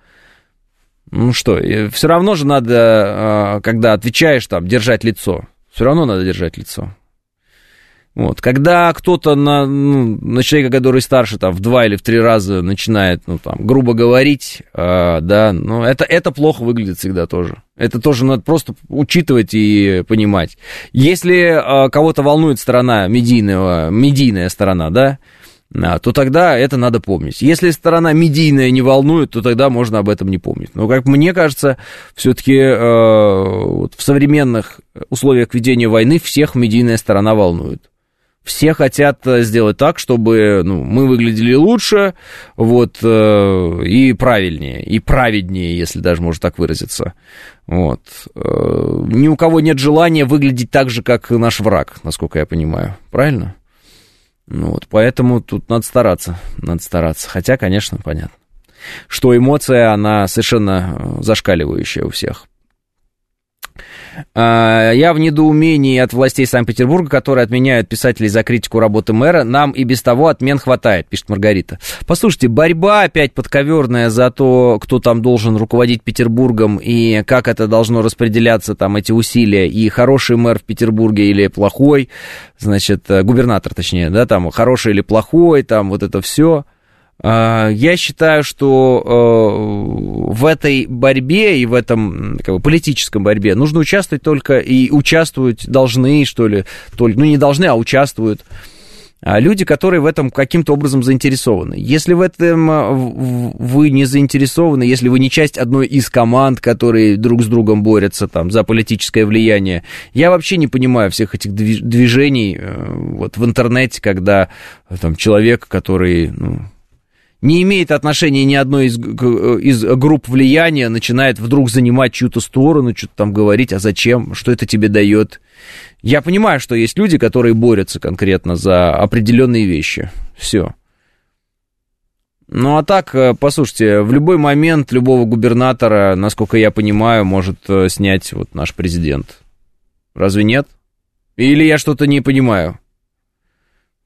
Ну что, все равно же надо, а, когда отвечаешь там, держать лицо. Все равно надо держать лицо. Вот. Когда кто-то на, ну, на человека, который старше, там, в два или в три раза начинает, ну, там, грубо говорить, э, да, ну, это, это плохо выглядит всегда тоже. Это тоже надо просто учитывать и понимать. Если э, кого-то волнует сторона медийного, медийная сторона, да, то тогда это надо помнить. Если сторона медийная не волнует, то тогда можно об этом не помнить. Но, как мне кажется, все-таки э, вот в современных условиях ведения войны всех медийная сторона волнует все хотят э, сделать так, чтобы ну, мы выглядели лучше, вот, э, и правильнее, и праведнее, если даже можно так выразиться. Вот. Э, ни у кого нет желания выглядеть так же, как наш враг, насколько я понимаю. Правильно? Ну, вот, поэтому тут надо стараться, надо стараться. Хотя, конечно, понятно, что эмоция, она совершенно зашкаливающая у всех. А, я в недоумении от властей Санкт-Петербурга, которые отменяют писателей за критику работы мэра. Нам и без того отмен хватает, пишет Маргарита. Послушайте, борьба опять подковерная за то, кто там должен руководить Петербургом и как это должно распределяться, там, эти усилия. И хороший мэр в Петербурге или плохой, значит, э, губернатор, точнее, да, там, хороший или плохой, там, вот это все. А, я считаю, что э, в этой борьбе и в этом как бы, политическом борьбе нужно участвовать только и участвовать должны, что ли, только, ну не должны, а участвуют а, люди, которые в этом каким-то образом заинтересованы. Если в этом э, вы не заинтересованы, если вы не часть одной из команд, которые друг с другом борются там за политическое влияние, я вообще не понимаю всех этих движений э, вот в интернете, когда там человек, который ну, не имеет отношения ни одной из, из групп влияния, начинает вдруг занимать чью-то сторону, что-то там говорить, а зачем, что это тебе дает. Я понимаю, что есть люди, которые борются конкретно за определенные вещи. Все. Ну а так, э, послушайте, в любой момент любого губернатора, насколько я понимаю, может э, снять вот наш президент. Разве нет? Или я что-то не понимаю?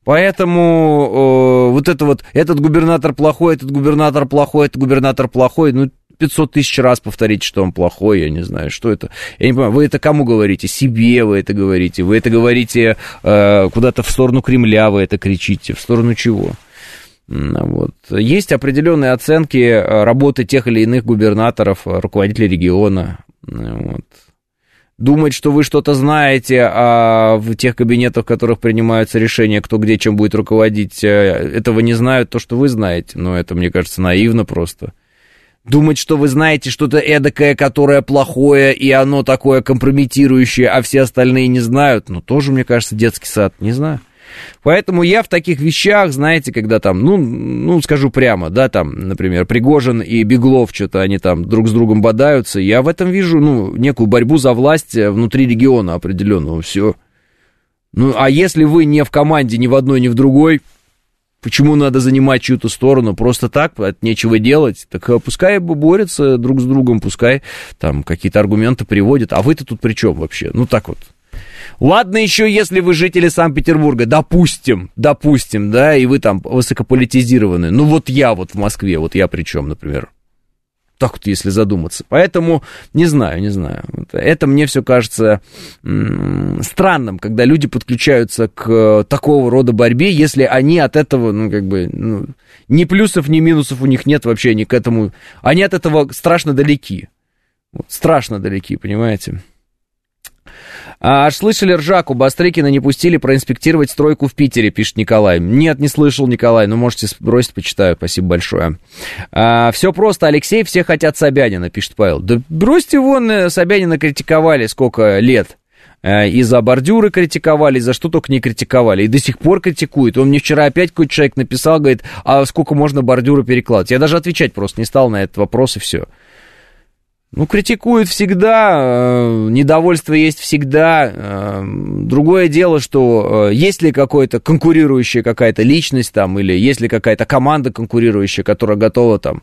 Поэтому э, вот это вот, этот губернатор плохой, этот губернатор плохой, этот губернатор плохой, ну, 500 тысяч раз повторить, что он плохой, я не знаю, что это. Я не понимаю, вы это кому говорите? Себе вы это говорите? Вы это говорите э, куда-то в сторону Кремля, вы это кричите? В сторону чего? Вот. Есть определенные оценки э, работы тех или иных губернаторов, руководителей региона. Вот думать, что вы что-то знаете а в тех кабинетах, в которых принимаются решения, кто где чем будет руководить, э, этого не знают, то, что вы знаете. Но это, мне кажется, наивно просто. Думать, что вы знаете что-то эдакое, которое плохое, и оно такое компрометирующее, а все остальные не знают, ну, тоже, мне кажется, детский сад, не знаю. Поэтому я в таких вещах, знаете, когда там, ну, ну, скажу прямо, да, там, например, Пригожин и Беглов что-то они там друг с другом бодаются, я в этом вижу, ну, некую борьбу за власть э, внутри региона определенного, все. Ну, а если вы не в команде ни в одной, ни в другой, Почему надо занимать чью-то сторону? Просто так, от нечего делать. Так э, пускай борются друг с другом, пускай там какие-то аргументы приводят. А вы-то тут при чем вообще? Ну так вот. Ладно еще, если вы жители Санкт-Петербурга, допустим, допустим, да, и вы там высокополитизированы. Ну вот я вот в Москве, вот я при чем, например. Так вот, если задуматься. Поэтому, не знаю, не знаю. Это мне все кажется странным, когда люди подключаются к такого рода борьбе, если они от этого, ну, как бы, ну, ни плюсов, ни минусов у них нет вообще, они к этому... Они от этого страшно далеки. Вот, страшно далеки, понимаете? А, аж слышали ржаку, Бастрыкина не пустили проинспектировать стройку в Питере, пишет Николай. Нет, не слышал, Николай, но можете бросить, почитаю, спасибо большое. А, все просто, Алексей, все хотят Собянина, пишет Павел. Да бросьте вон, э, Собянина критиковали сколько лет. Э, и за бордюры критиковали, и за что только не критиковали. И до сих пор критикуют. Он мне вчера опять какой-то человек написал, говорит, а сколько можно бордюры перекладывать? Я даже отвечать просто не стал на этот вопрос, и все. Ну, критикуют всегда, э, недовольство есть всегда. Э, другое дело, что э, есть ли какая-то конкурирующая какая-то личность там, или есть ли какая-то команда конкурирующая, которая готова там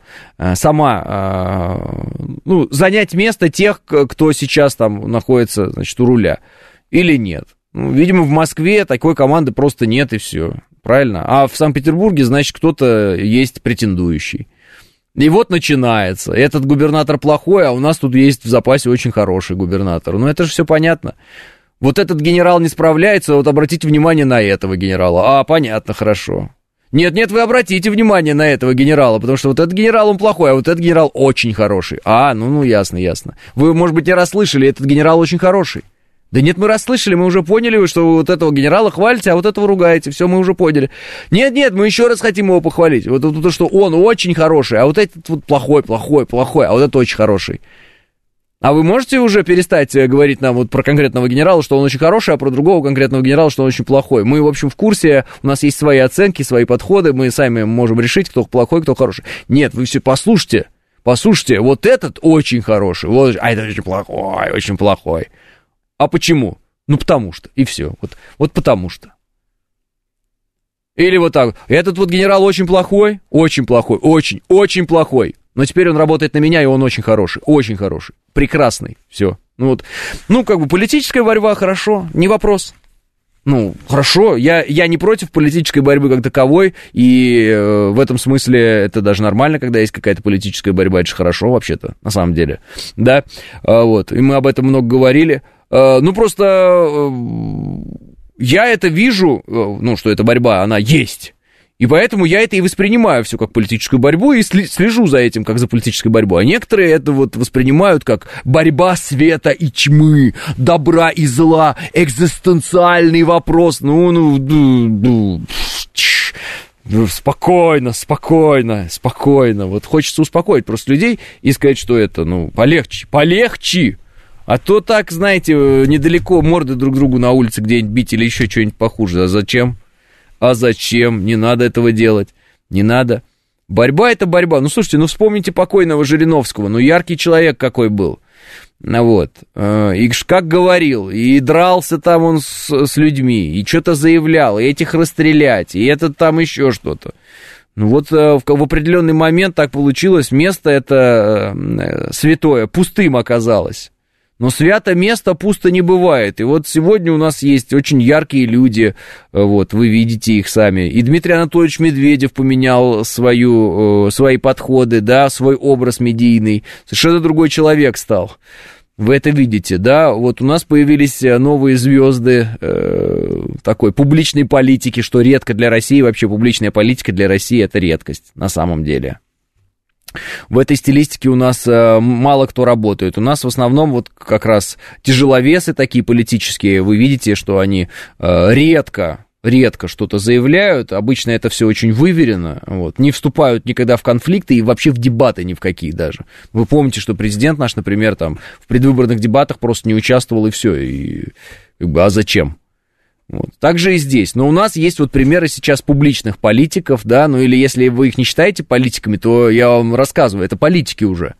сама ну, занять место тех, кто сейчас там находится, значит, у руля, или нет. Ну, видимо, в Москве такой команды просто нет, и все. Правильно? А в Санкт-Петербурге, значит, кто-то есть претендующий. И вот начинается. Этот губернатор плохой, а у нас тут есть в запасе очень хороший губернатор. Ну, это же все понятно. Вот этот генерал не справляется, вот обратите внимание на этого генерала. А, понятно, хорошо. Нет, нет, вы обратите внимание на этого генерала, потому что вот этот генерал, он плохой, а вот этот генерал очень хороший. А, ну, ну, ясно, ясно. Вы, может быть, не расслышали, этот генерал очень хороший. Да нет, мы расслышали, мы уже поняли, что вы вот этого генерала хвалите, а вот этого ругаете. Все, мы уже поняли. Нет, нет, мы еще раз хотим его похвалить. Вот то, что он очень хороший, а вот этот вот плохой, плохой, плохой, а вот этот очень хороший. А вы можете уже перестать э, говорить нам вот про конкретного генерала, что он очень хороший, а про другого конкретного генерала, что он очень плохой? Мы, в общем, в курсе, у нас есть свои оценки, свои подходы, мы сами можем решить, кто плохой, кто хороший. Нет, вы все послушайте, послушайте, вот этот очень хороший, вот, а это очень плохой, очень плохой. А почему? Ну, потому что. И все. Вот, вот потому что. Или вот так. Этот вот генерал очень плохой, очень плохой, очень, очень плохой. Но теперь он работает на меня, и он очень хороший, очень хороший, прекрасный. Все. Ну вот, ну как бы политическая борьба хорошо, не вопрос. Ну, хорошо, я, я не против политической борьбы как таковой, и э, в этом смысле это даже нормально, когда есть какая-то политическая борьба, это же хорошо вообще-то, на самом деле, да, а, вот, и мы об этом много говорили, ну, просто э, я это вижу, э, ну, что эта борьба, она есть. И поэтому я это и воспринимаю все как политическую борьбу и слежу за этим как за политической борьбой. А некоторые это вот воспринимают как борьба света и тьмы, добра и зла, экзистенциальный вопрос. Ну, ну, ну, ну, ну спокойно, спокойно, спокойно. Вот хочется успокоить просто людей и сказать, что это, ну, полегче, полегче. А то так, знаете, недалеко морды друг другу на улице где-нибудь бить или еще что-нибудь похуже. А зачем? А зачем? Не надо этого делать. Не надо. Борьба это борьба. Ну, слушайте, ну вспомните покойного Жириновского. Ну, яркий человек какой был. Ну, вот. Э, и как говорил, и дрался там он с, с людьми, и что-то заявлял, и этих расстрелять, и этот там еще что-то. Ну вот э, в, в определенный момент так получилось, место это э, святое пустым оказалось. Но свято место пусто не бывает. И вот сегодня у нас есть очень яркие люди, э, вот, вы видите их сами. И Дмитрий Анатольевич Медведев поменял свою, э, свои подходы, да, свой образ медийный. Совершенно другой человек стал. Вы это видите, да? Вот у нас появились э, новые звезды э, такой публичной политики, что редко для России. Вообще публичная политика для России это редкость на самом деле. В этой стилистике у нас э, мало кто работает. У нас в основном вот как раз тяжеловесы такие политические. Вы видите, что они э, редко редко что-то заявляют, обычно это все очень выверено, вот, не вступают никогда в конфликты и вообще в дебаты ни в какие даже. Вы помните, что президент наш, например, там в предвыборных дебатах просто не участвовал и все, и как бы, а зачем? Вот. Так же и здесь. Но у нас есть вот примеры сейчас публичных политиков, да, ну или если вы их не считаете политиками, то я вам рассказываю, это политики уже.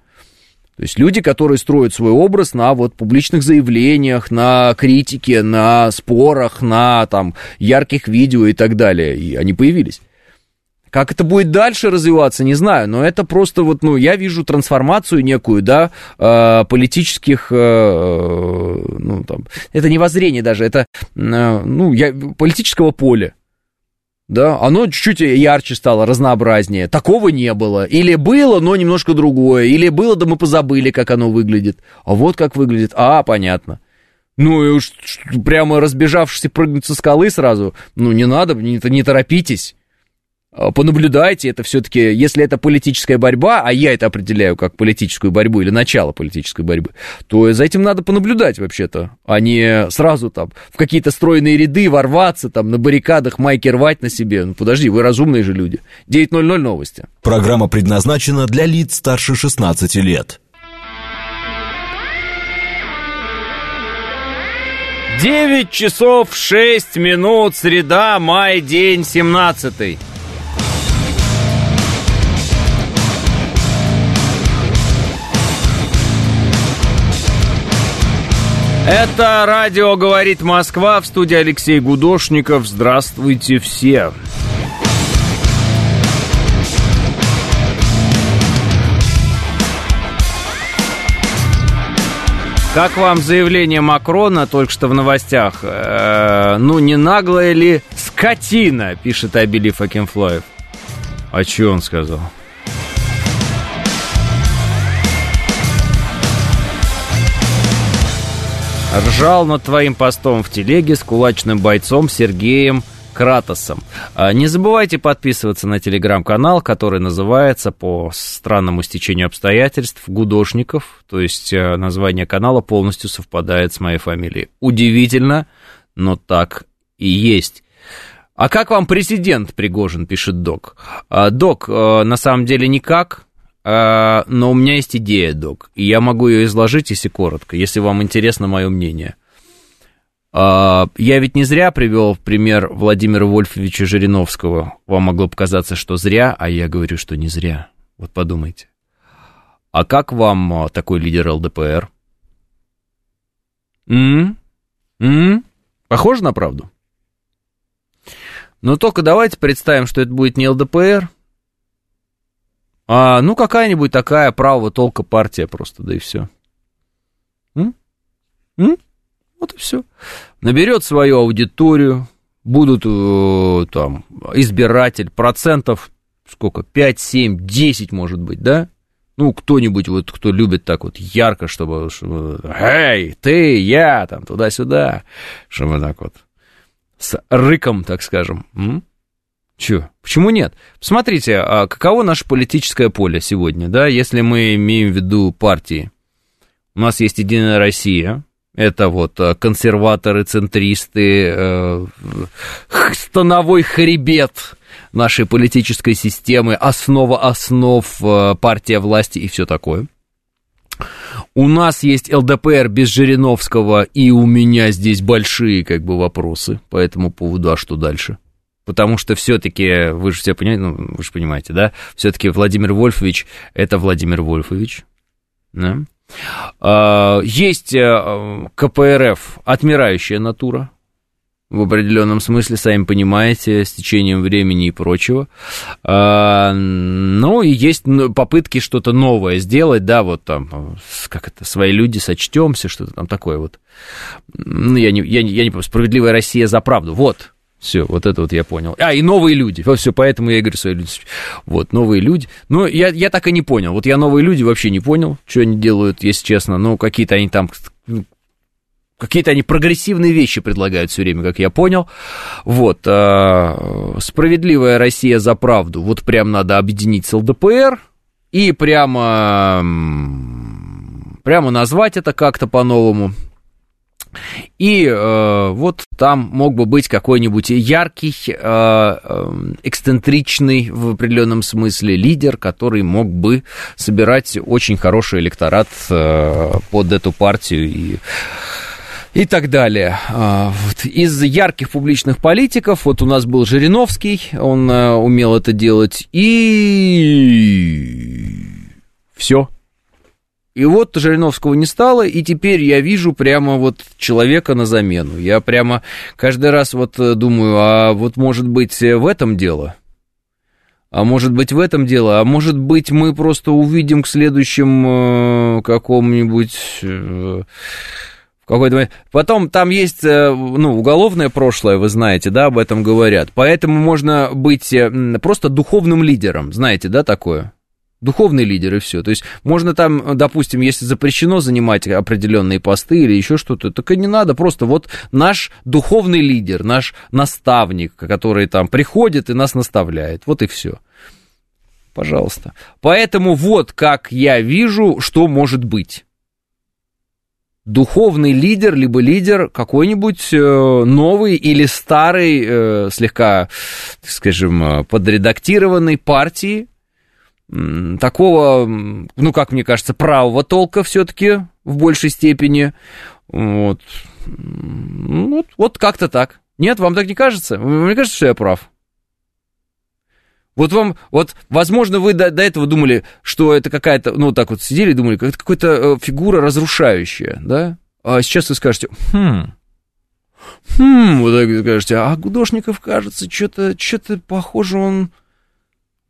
То есть люди, которые строят свой образ на вот публичных заявлениях, на критике, на спорах, на там ярких видео и так далее. И они появились. Как это будет дальше развиваться, не знаю, но это просто вот, ну, я вижу трансформацию некую, да, э, политических, э, э, ну, там, это не воззрение даже, это, ну, я, политического поля. Да, оно чуть-чуть ярче стало, разнообразнее. Такого не было. Или было, но немножко другое. Или было, да мы позабыли, как оно выглядит. А вот как выглядит. А, понятно. Ну и уж прямо разбежавшись прыгнуть со скалы сразу, ну не надо, не, не торопитесь. А, понаблюдайте, это все-таки, если это политическая борьба, а я это определяю как политическую борьбу или начало политической борьбы, то за этим надо понаблюдать вообще-то, а не сразу там в какие-то стройные ряды ворваться, там на баррикадах майки рвать на себе. Ну подожди, вы разумные же люди. 9.00 новости. Программа предназначена для лиц старше 16 лет. 9 часов 6 минут, среда, май, день 17. Это радио «Говорит Москва» в студии Алексей Гудошников. Здравствуйте все. Как вам заявление Макрона только что в новостях? Э, ну, не наглая ли скотина, пишет Абелив Акинфлоев. А что он сказал? Ржал над твоим постом в телеге с кулачным бойцом Сергеем Кратосом. А, не забывайте подписываться на телеграм-канал, который называется по странному стечению обстоятельств «Гудошников», то есть э, название канала полностью совпадает с моей фамилией. Удивительно, но так и есть. А как вам президент Пригожин, пишет Док? А, Док, э, на самом деле никак, но у меня есть идея, док, и я могу ее изложить, если коротко, если вам интересно мое мнение. А, я ведь не зря привел пример Владимира Вольфовича Жириновского. Вам могло показаться, что зря, а я говорю, что не зря. Вот подумайте. А как вам а, такой лидер ЛДПР? М? М? Похоже на правду? Но только давайте представим, что это будет не ЛДПР, а, ну, какая-нибудь такая правого толка партия просто, да и все. М? М? Вот и все. Наберет свою аудиторию, будут э, там избиратель, процентов сколько, 5, 7, 10 может быть, да? Ну, кто-нибудь вот, кто любит так вот ярко, чтобы, чтобы эй, ты, я, там, туда-сюда, чтобы так вот с рыком, так скажем. М? Че? Почему нет? Посмотрите, а каково наше политическое поле сегодня, да, если мы имеем в виду партии. У нас есть Единая Россия, это вот э, консерваторы, центристы, э, становой хребет нашей политической системы, основа основ, э, партия власти и все такое. У нас есть ЛДПР без Жириновского, и у меня здесь большие как бы вопросы по этому поводу, а что дальше? Потому что все-таки, вы же все понимаете, ну, вы же понимаете, да, все-таки Владимир Вольфович – это Владимир Вольфович, да? А, есть э, КПРФ отмирающая натура, в определенном смысле, сами понимаете, с течением времени и прочего. А, ну, и есть попытки что-то новое сделать, да, вот там, как это, свои люди, сочтемся, что-то там такое вот. Ну, я не, я, я не помню, справедливая Россия за правду, вот, все, вот это вот я понял. А, и новые люди. Все, поэтому я говорю свои люди. Вот, новые люди. Ну, я, я так и не понял. Вот я новые люди вообще не понял, что они делают, если честно. Ну, какие-то они там ну, Какие-то они прогрессивные вещи предлагают все время, как я понял. Вот. А, справедливая Россия за правду. Вот прям надо объединить с ЛДПР и прямо, прямо назвать это как-то по-новому. И э, вот там мог бы быть какой-нибудь яркий, э, э, эксцентричный в определенном смысле лидер, который мог бы собирать очень хороший электорат э, под эту партию и и так далее. Вот. Из ярких публичных политиков, вот у нас был Жириновский, он э, умел это делать, и все. И вот Жириновского не стало, и теперь я вижу прямо вот человека на замену. Я прямо каждый раз вот э, думаю, а вот может быть э, в этом дело? А может быть в этом дело? А может быть мы просто увидим к следующему э, какому-нибудь... Какой-то Потом там есть, ну, уголовное прошлое, вы знаете, да, об этом говорят. Поэтому можно быть просто духовным лидером, знаете, да, такое? Духовный лидер и все. То есть можно там, допустим, если запрещено занимать определенные посты или еще что-то, так и не надо, просто вот наш духовный лидер, наш наставник, который там приходит и нас наставляет, вот и все. Пожалуйста. Поэтому вот как я вижу, что может быть. Духовный лидер, либо лидер какой-нибудь э, новый или старый, э, слегка, скажем, э, подредактированной партии, такого, ну, как мне кажется, правого толка все-таки в большей степени. Вот. Ну, вот как-то так. Нет, вам так не кажется? Мне кажется, что я прав. Вот вам, вот, возможно, вы до, до этого думали, что это какая-то, ну, так вот сидели и думали, это какая-то э, фигура разрушающая, да? а сейчас вы скажете, хм, хм, вот так скажете, а Гудошников, кажется, что-то, что-то похоже он,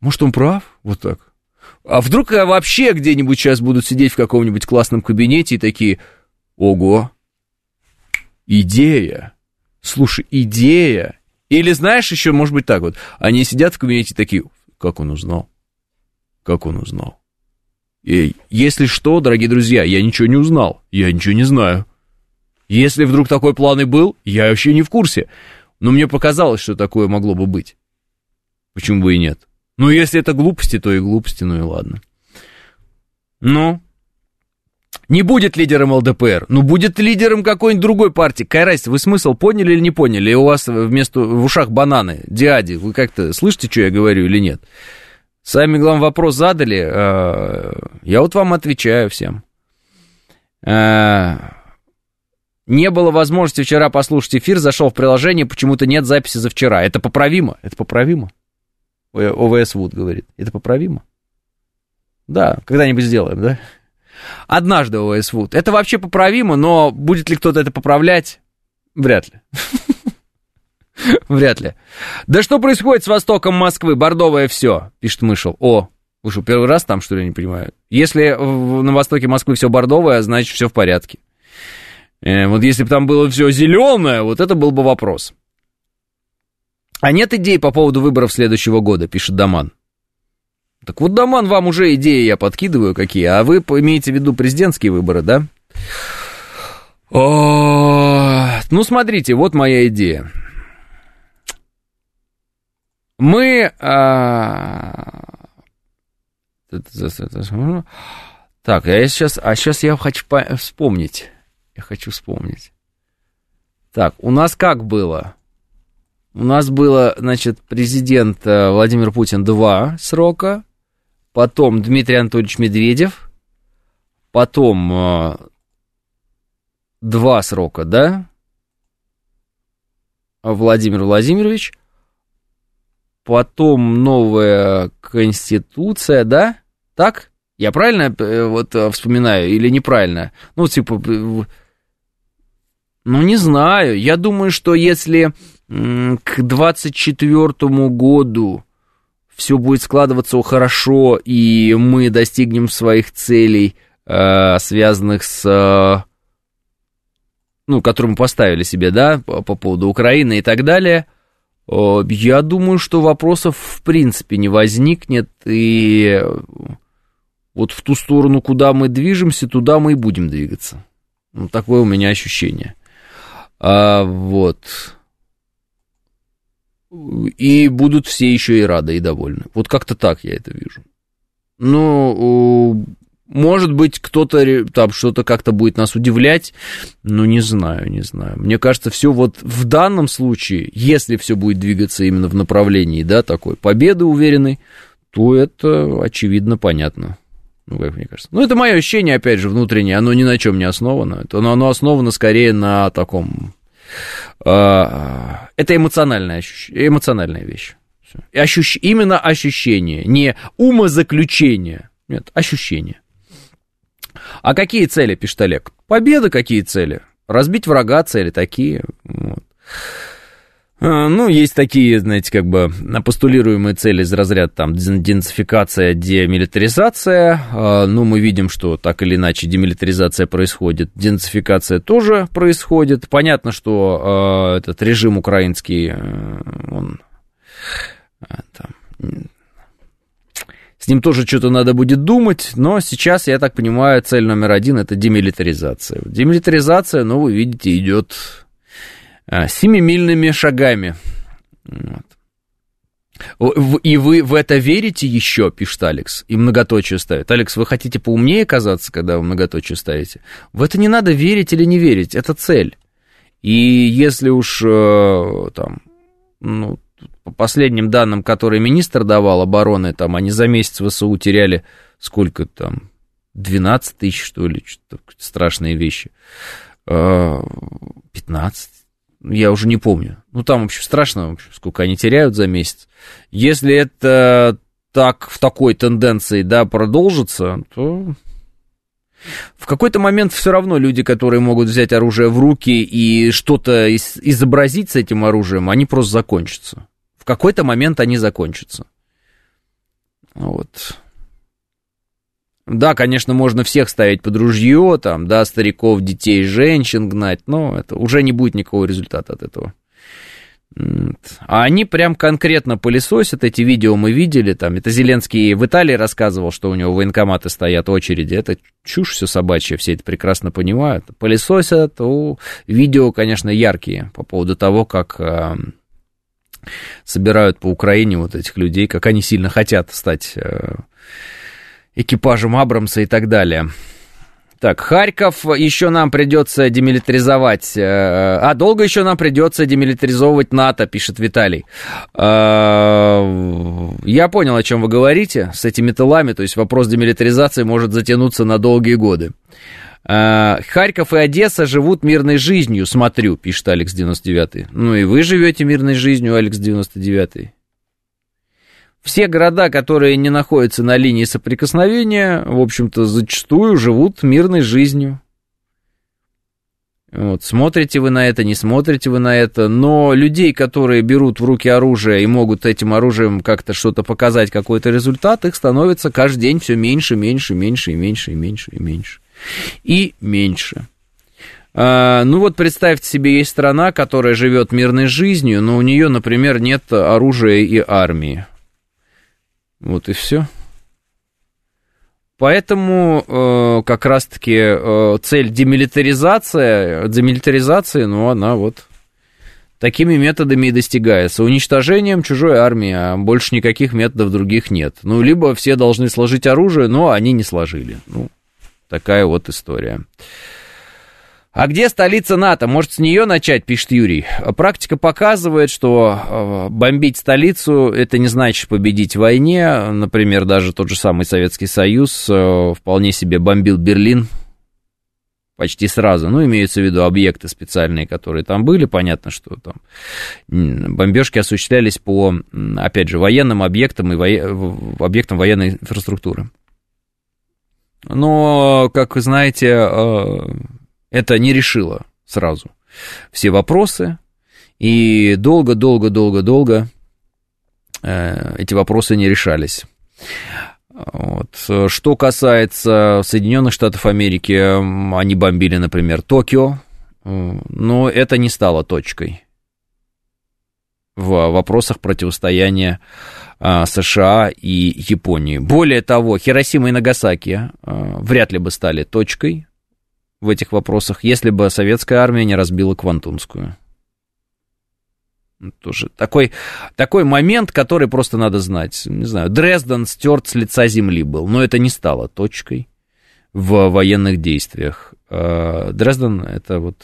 может, он прав, вот так. А вдруг я вообще где-нибудь сейчас буду сидеть в каком-нибудь классном кабинете и такие, ого, идея, слушай, идея. Или знаешь, еще может быть так вот, они сидят в кабинете такие, как он узнал, как он узнал. И если что, дорогие друзья, я ничего не узнал, я ничего не знаю. Если вдруг такой план и был, я вообще не в курсе. Но мне показалось, что такое могло бы быть. Почему бы и нет? Ну, если это глупости, то и глупости, ну и ладно. Ну, не будет лидером ЛДПР, ну будет лидером какой-нибудь другой партии. Какая разница, вы смысл поняли или не поняли? И у вас вместо в ушах бананы, диади. Вы как-то слышите, что я говорю или нет? Сами, главный вопрос задали, э, я вот вам отвечаю всем. Э, не было возможности вчера послушать эфир, зашел в приложение, почему-то нет записи за вчера. Это поправимо, это поправимо. ОВС Вуд говорит, это поправимо. Да, когда-нибудь сделаем, да? Однажды ОВС Вуд. Это вообще поправимо, но будет ли кто-то это поправлять? Вряд ли. Вряд ли. Да что происходит с востоком Москвы? Бордовое все, пишет Мышел. О, вы что, первый раз там, что ли, не понимаю? Если на востоке Москвы все бордовое, значит, все в порядке. Э, вот если бы там было все зеленое, вот это был бы вопрос. А нет идей по поводу выборов следующего года, пишет Даман. Так вот, Даман, вам уже идеи я подкидываю какие, а вы имеете в виду президентские выборы, да? О, ну, смотрите, вот моя идея. Мы... А... Так, я сейчас, а сейчас я хочу вспомнить. Я хочу вспомнить. Так, у нас как было? У нас было, значит, президент э, Владимир Путин два срока, потом Дмитрий Анатольевич Медведев, потом э, два срока, да? Владимир Владимирович, потом новая конституция, да? Так? Я правильно э, вот вспоминаю или неправильно? Ну, типа, ну, не знаю. Я думаю, что если к 24 году все будет складываться хорошо, и мы достигнем своих целей, э, связанных с... Ну, которые мы поставили себе, да, по, по поводу Украины и так далее, я думаю, что вопросов в принципе не возникнет, и вот в ту сторону, куда мы движемся, туда мы и будем двигаться. Ну, такое у меня ощущение. А, вот. И будут все еще и рады, и довольны. Вот как-то так я это вижу. Ну, может быть, кто-то там что-то как-то будет нас удивлять, но не знаю, не знаю. Мне кажется, все вот в данном случае, если все будет двигаться именно в направлении, да, такой победы уверенной, то это очевидно понятно. Ну, как мне кажется. Ну, это мое ощущение, опять же, внутреннее, оно ни на чем не основано. Это, оно, оно основано скорее на таком... Э, это эмоциональная, ощущ... эмоциональная вещь. Ощущ... Именно ощущение, не умозаключение. Нет, ощущение. А какие цели, пишет Олег? Победа какие цели? Разбить врага цели такие. Вот. А, ну, есть такие, знаете, как бы постулируемые цели из разряда там денацификация, демилитаризация. А, ну, мы видим, что так или иначе демилитаризация происходит, денацификация тоже происходит. Понятно, что э, этот режим украинский, э, он э, там, с ним тоже что-то надо будет думать, но сейчас, я так понимаю, цель номер один это демилитаризация. Демилитаризация, ну, вы видите, идет семимильными шагами. Вот. И вы в это верите еще, пишет Алекс, и многоточие ставит. Алекс, вы хотите поумнее казаться, когда вы многоточие ставите? В это не надо верить или не верить, это цель. И если уж э, там, ну, по последним данным, которые министр давал обороны, там они за месяц ВСУ теряли сколько там, 12 тысяч, что ли, что-то страшные вещи. 15, э, я уже не помню. Ну, там, в общем, страшно, в общем, сколько они теряют за месяц. Если это так, в такой тенденции, да, продолжится, то В какой-то момент все равно люди, которые могут взять оружие в руки и что-то изобразить с этим оружием, они просто закончатся. В какой-то момент они закончатся. Вот. Да, конечно, можно всех ставить под ружье, там, да, стариков, детей, женщин гнать, но это уже не будет никакого результата от этого. А они прям конкретно пылесосят, эти видео мы видели, там, это Зеленский в Италии рассказывал, что у него военкоматы стоят очереди, это чушь все собачья, все это прекрасно понимают, пылесосят, у, видео, конечно, яркие по поводу того, как э, собирают по Украине вот этих людей, как они сильно хотят стать э, экипажем Абрамса и так далее. Так, Харьков еще нам придется демилитаризовать. Э, а долго еще нам придется демилитаризовывать НАТО, пишет Виталий. Э, я понял, о чем вы говорите с этими тылами. То есть вопрос демилитаризации может затянуться на долгие годы. Э, Харьков и Одесса живут мирной жизнью, смотрю, пишет Алекс 99. Ну и вы живете мирной жизнью, Алекс 99. Все города, которые не находятся на линии соприкосновения, в общем-то, зачастую живут мирной жизнью. Вот, смотрите вы на это, не смотрите вы на это, но людей, которые берут в руки оружие и могут этим оружием как-то что-то показать, какой-то результат, их становится каждый день все меньше, меньше, меньше и меньше и меньше и меньше. И меньше. А, ну вот представьте себе, есть страна, которая живет мирной жизнью, но у нее, например, нет оружия и армии. Вот и все. Поэтому э, как раз-таки э, цель демилитаризация, демилитаризации, ну, она вот такими методами и достигается. Уничтожением чужой армии, а больше никаких методов других нет. Ну, либо все должны сложить оружие, но они не сложили. Ну, такая вот история. А где столица НАТО? Может, с нее начать, пишет Юрий. Практика показывает, что э, бомбить столицу, это не значит победить в войне. Например, даже тот же самый Советский Союз э, вполне себе бомбил Берлин почти сразу. Ну, имеются в виду объекты специальные, которые там были. Понятно, что там бомбежки осуществлялись по, опять же, военным объектам и во... объектам военной инфраструктуры. Но, как вы знаете, э, это не решило сразу все вопросы, и долго-долго-долго-долго э, эти вопросы не решались. Вот. Что касается Соединенных Штатов Америки, они бомбили, например, Токио, но это не стало точкой в вопросах противостояния а, США и Японии. Более того, Хиросима и Нагасаки а, вряд ли бы стали точкой в этих вопросах, если бы советская армия не разбила Квантунскую. Тоже такой, такой момент, который просто надо знать. Не знаю, Дрезден стерт с лица земли был, но это не стало точкой в военных действиях. А, Дрезден это вот,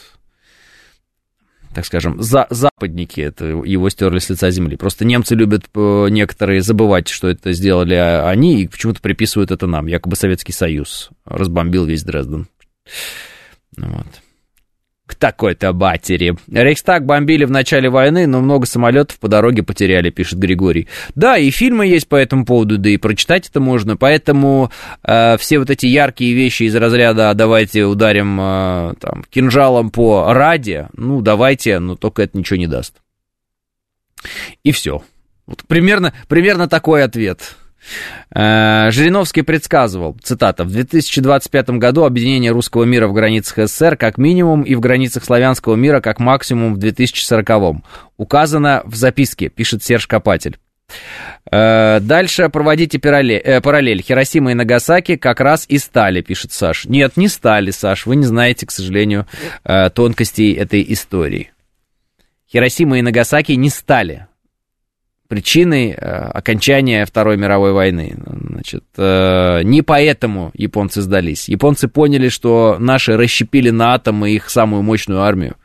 так скажем, за, западники, это его стерли с лица земли. Просто немцы любят э, некоторые забывать, что это сделали они, и почему-то приписывают это нам. Якобы Советский Союз разбомбил весь Дрезден. Вот. К такой-то батери. Рейхстаг бомбили в начале войны, но много самолетов по дороге потеряли, пишет Григорий. Да, и фильмы есть по этому поводу, да и прочитать это можно. Поэтому э, все вот эти яркие вещи из разряда «А «давайте ударим э, там, кинжалом по раде», ну, давайте, но только это ничего не даст. И все. Вот примерно, примерно такой ответ. Э, Жириновский предсказывал, цитата, «В 2025 году объединение русского мира в границах СССР как минимум и в границах славянского мира как максимум в 2040 Указано в записке, пишет Серж Копатель. Э, дальше проводите параллель, э, параллель. Хиросима и Нагасаки как раз и стали, пишет Саш. Нет, не стали, Саш. Вы не знаете, к сожалению, тонкостей этой истории. Хиросима и Нагасаки не стали причиной э, окончания Второй мировой войны. Значит, э, не поэтому японцы сдались. Японцы поняли, что наши расщепили на атомы их самую мощную армию.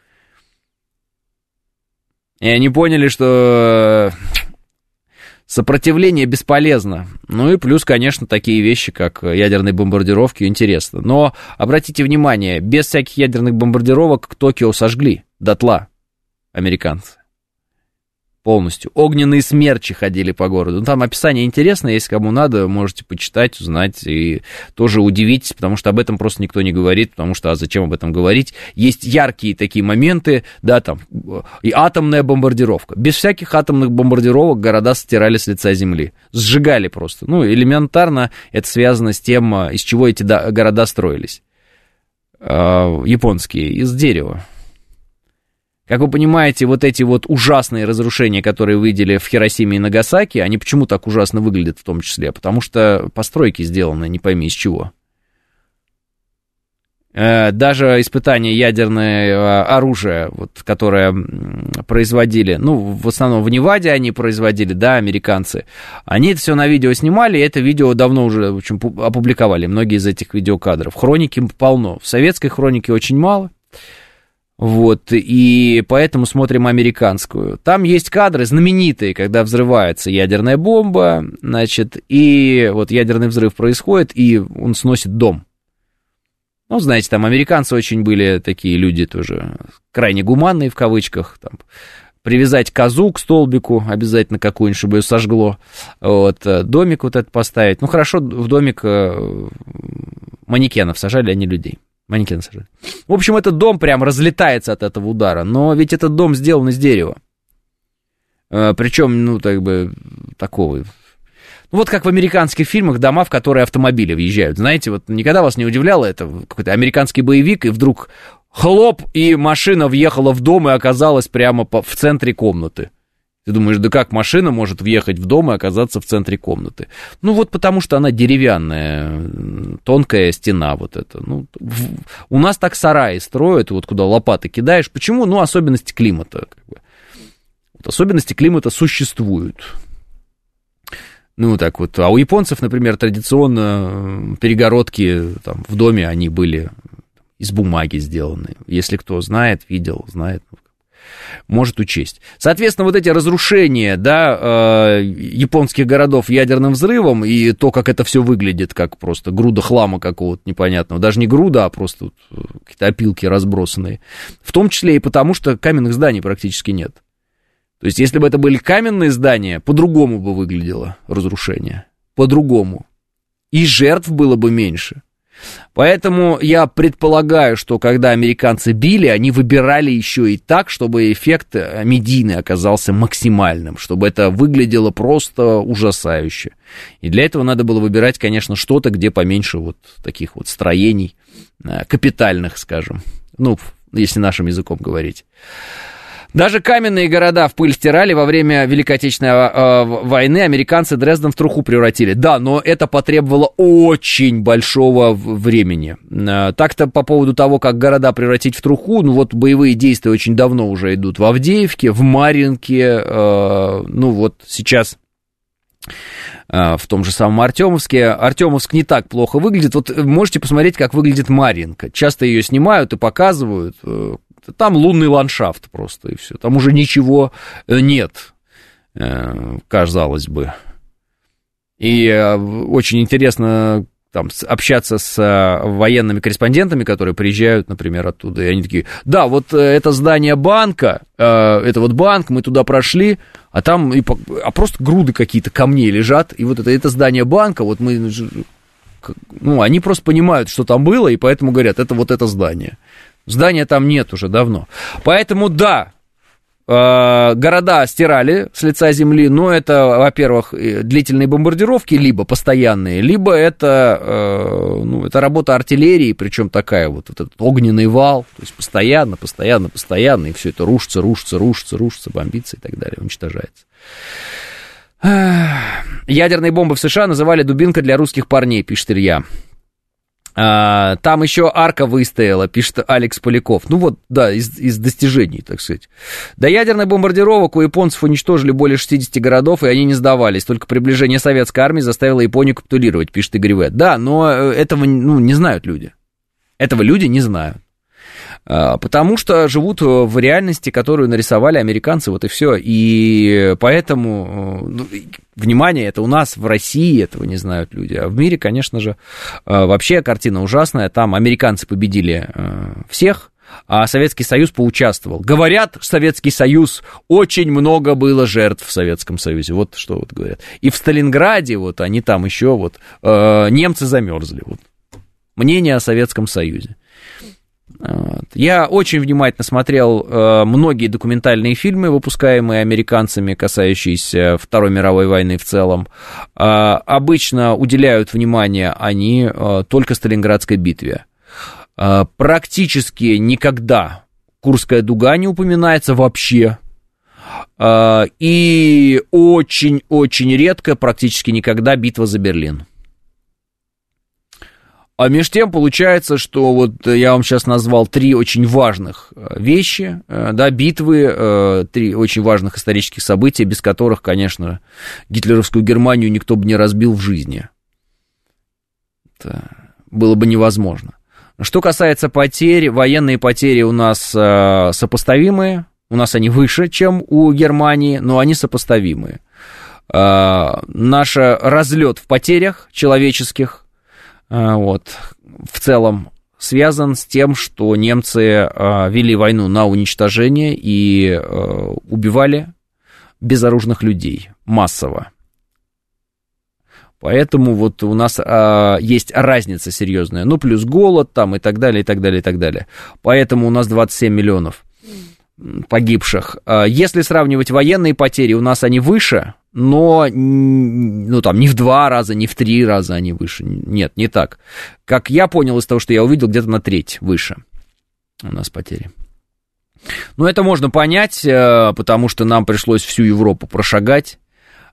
И они поняли, что сопротивление бесполезно. Ну и плюс, конечно, такие вещи, как ядерные бомбардировки, интересно. Но обратите внимание, без всяких ядерных бомбардировок Токио сожгли дотла американцы полностью. Огненные смерчи ходили по городу. Ну, там описание интересное, если кому надо, можете почитать, узнать и тоже удивитесь, потому что об этом просто никто не говорит, потому что а зачем об этом говорить? Есть яркие такие моменты, да, там, и атомная бомбардировка. Без всяких атомных бомбардировок города стирали с лица земли. Сжигали просто. Ну, элементарно это связано с тем, из чего эти города строились. А, японские, из дерева. Как вы понимаете, вот эти вот ужасные разрушения, которые выделили в Хиросиме и Нагасаки, они почему так ужасно выглядят в том числе? Потому что постройки сделаны не пойми из чего. Э, даже испытания ядерное э, оружие, вот, которое производили, ну, в основном в Неваде они производили, да, американцы, они это все на видео снимали, и это видео давно уже в общем, опубликовали, многие из этих видеокадров. Хроники полно, в советской хронике очень мало, вот, и поэтому смотрим американскую. Там есть кадры знаменитые, когда взрывается ядерная бомба, значит, и вот ядерный взрыв происходит, и он сносит дом. Ну, знаете, там американцы очень были такие люди тоже крайне гуманные в кавычках, там, привязать козу к столбику обязательно какую-нибудь, чтобы ее сожгло, вот, э, домик вот этот поставить. Ну, хорошо, в домик э, манекенов сажали, а не людей. Манекен сажали. В общем, этот дом прям разлетается от этого удара, но ведь этот дом сделан из дерева. Э, Причем, ну, так бы, такого... Ну, вот как в американских фильмах дома, в которые автомобили въезжают. Знаете, вот никогда вас не удивляло это? Какой-то американский боевик, и вдруг хлоп, и машина въехала в дом и оказалась прямо в центре комнаты. Ты думаешь, да как машина может въехать в дом и оказаться в центре комнаты? Ну вот потому что она деревянная, тонкая стена вот эта. Ну, в, у нас так сараи строят, вот куда лопаты кидаешь. Почему? Ну, особенности климата. Как бы. вот особенности климата существуют. Ну, так вот. А у японцев, например, традиционно перегородки там, в доме, они были из бумаги сделаны. Если кто знает, видел, знает, может учесть. Соответственно, вот эти разрушения, да, э, японских городов ядерным взрывом и то, как это все выглядит, как просто груда хлама какого-то непонятного, даже не груда, а просто э, какие-то опилки разбросанные, в том числе и потому, что каменных зданий практически нет. То есть, если бы это были каменные здания, по-другому бы выглядело разрушение, по-другому. И жертв было бы меньше. Поэтому я предполагаю, что когда американцы били, они выбирали еще и так, чтобы эффект э, медийный оказался максимальным, чтобы это выглядело просто ужасающе. И для этого надо было выбирать, конечно, что-то, где поменьше вот таких вот строений, э, капитальных, скажем, ну, если нашим языком говорить. Даже каменные города в пыль стирали во время Великой Отечественной э, войны. Американцы Дрезден в труху превратили. Да, но это потребовало очень большого времени. Э, так-то по поводу того, как города превратить в труху, ну вот боевые действия очень давно уже идут в Авдеевке, в Маринке. Э, ну вот сейчас в том же самом Артемовске. Артемовск не так плохо выглядит. Вот можете посмотреть, как выглядит Маринка. Часто ее снимают и показывают. Там лунный ландшафт просто, и все. Там уже ничего э, нет, э, казалось бы. И э, очень интересно там, общаться с военными корреспондентами, которые приезжают, например, оттуда, и они такие, да, вот это здание банка, это вот банк, мы туда прошли, а там и, а просто груды какие-то камней лежат, и вот это, это здание банка, вот мы, ну, они просто понимают, что там было, и поэтому говорят, это вот это здание. Здания там нет уже давно. Поэтому да, э, города стирали с лица земли, но это, во-первых, длительные бомбардировки, либо постоянные, либо это, э, ну, это работа артиллерии, причем такая вот, этот огненный вал, то есть постоянно, постоянно, постоянно, и все это рушится, рушится, рушится, рушится, бомбится и так далее, уничтожается. Ядерные бомбы в США называли дубинкой для русских парней, пишет Илья. А, там еще арка выстояла, пишет Алекс Поляков. Ну вот, да, из, из достижений, так сказать. До ядерных бомбардировок у японцев уничтожили более 60 городов, и они не сдавались. Только приближение советской армии заставило Японию капитулировать, пишет Игорь В. Да, но э, этого ну, не знают люди. Этого люди не знают. А, потому что живут в реальности, которую нарисовали американцы, вот и все. И поэтому, э, ну, внимание, это у нас в России этого не знают люди, а в мире, конечно же, э, вообще картина ужасная. Там американцы победили э, всех, а Советский Союз поучаствовал. Говорят, Советский Союз, очень много было жертв в Советском Союзе. Вот что вот говорят. И в Сталинграде, вот они там еще вот, э, немцы замерзли. Вот. Мнение о Советском Союзе. Я очень внимательно смотрел э, многие документальные фильмы, выпускаемые американцами, касающиеся Второй мировой войны в целом. Э, обычно уделяют внимание они э, только Сталинградской битве. Э, практически никогда Курская дуга не упоминается вообще. Э, и очень-очень редко, практически никогда битва за Берлин. А между тем получается, что вот я вам сейчас назвал три очень важных э, вещи, э, да, битвы, э, три очень важных исторических события, без которых, конечно, гитлеровскую Германию никто бы не разбил в жизни. Это было бы невозможно. Что касается потерь, военные потери у нас сопоставимые, у нас они выше, чем у Германии, но они сопоставимые. Наш разлет в потерях человеческих вот, в целом связан с тем, что немцы а, вели войну на уничтожение и а, убивали безоружных людей массово. Поэтому вот у нас а, есть разница серьезная. Ну, плюс голод там и так далее, и так далее, и так далее. Поэтому у нас 27 миллионов погибших. Если сравнивать военные потери, у нас они выше, но, ну, там, не в два раза, не в три раза они выше. Нет, не так. Как я понял из того, что я увидел, где-то на треть выше у нас потери. Но это можно понять, э, потому что нам пришлось всю Европу прошагать.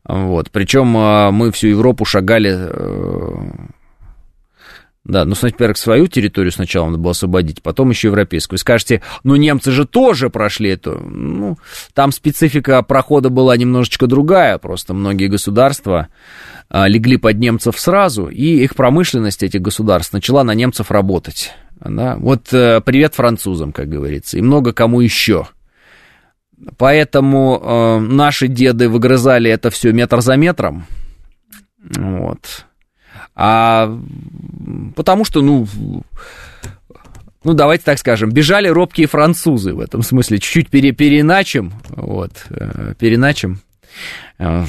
Вот. Причем э, мы всю Европу шагали э, да, ну, во-первых, свою территорию сначала надо было освободить, потом еще европейскую. Скажете, ну, немцы же тоже прошли эту. Ну, там специфика прохода была немножечко другая, просто многие государства а, легли под немцев сразу, и их промышленность этих государств начала на немцев работать. Да? Вот э, привет французам, как говорится, и много кому еще. Поэтому э, наши деды выгрызали это все метр за метром. Вот а потому что, ну, ну, давайте так скажем, бежали робкие французы в этом смысле, чуть-чуть пере, переначим, вот, э, переначим э,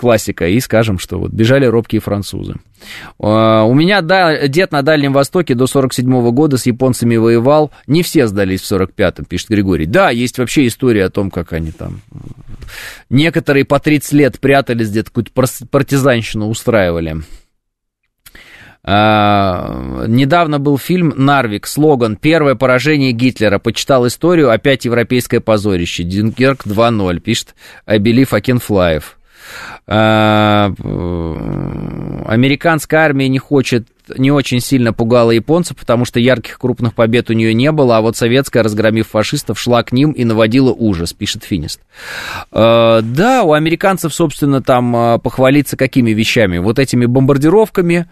классика, и скажем, что вот бежали робкие французы. А, у меня да, дед на Дальнем Востоке до 47 года с японцами воевал. Не все сдались в 45-м, пишет Григорий. Да, есть вообще история о том, как они там... Некоторые по 30 лет прятались где-то, какую-то партизанщину устраивали. А, недавно был фильм «Нарвик», слоган «Первое поражение Гитлера». Почитал историю, опять европейское позорище. Дюнкерк 2.0, пишет Абелив Акинфлаев. А, американская армия не хочет не очень сильно пугала японцев, потому что ярких крупных побед у нее не было, а вот советская, разгромив фашистов, шла к ним и наводила ужас, пишет Финист. Э, да, у американцев, собственно, там а, похвалиться какими вещами? Вот этими бомбардировками,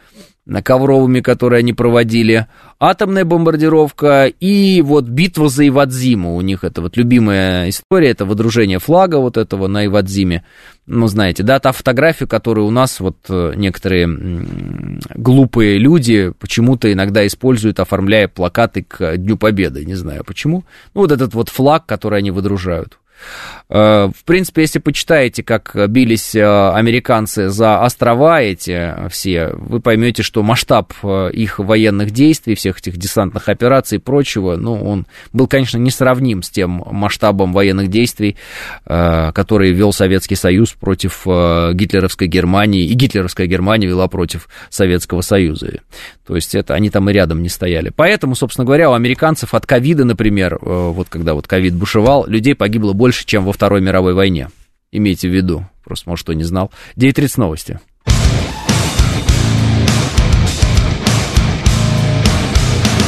ковровыми, которые они проводили, атомная бомбардировка и вот битва за Ивадзиму. У них это вот любимая история, это водружение флага вот этого на Ивадзиме. Ну, знаете, да, та фотография, которую у нас вот э, некоторые глупые люди почему-то иногда используют, оформляя плакаты к Дню Победы. Не знаю почему. Ну, вот этот вот флаг, который они выдружают. Э, в принципе, если почитаете, как бились э, американцы за острова эти все, вы поймете, что масштаб э, их военных действий, всех этих десантных операций и прочего, ну, он был, конечно, несравним с тем масштабом военных действий, которые вел Советский Союз против гитлеровской Германии, и гитлеровская Германия вела против Советского Союза. То есть это они там и рядом не стояли. Поэтому, собственно говоря, у американцев от ковида, например, вот когда вот ковид бушевал, людей погибло больше чем во Второй мировой войне. Имейте в виду. Просто, может, кто не знал. 9.30 новости.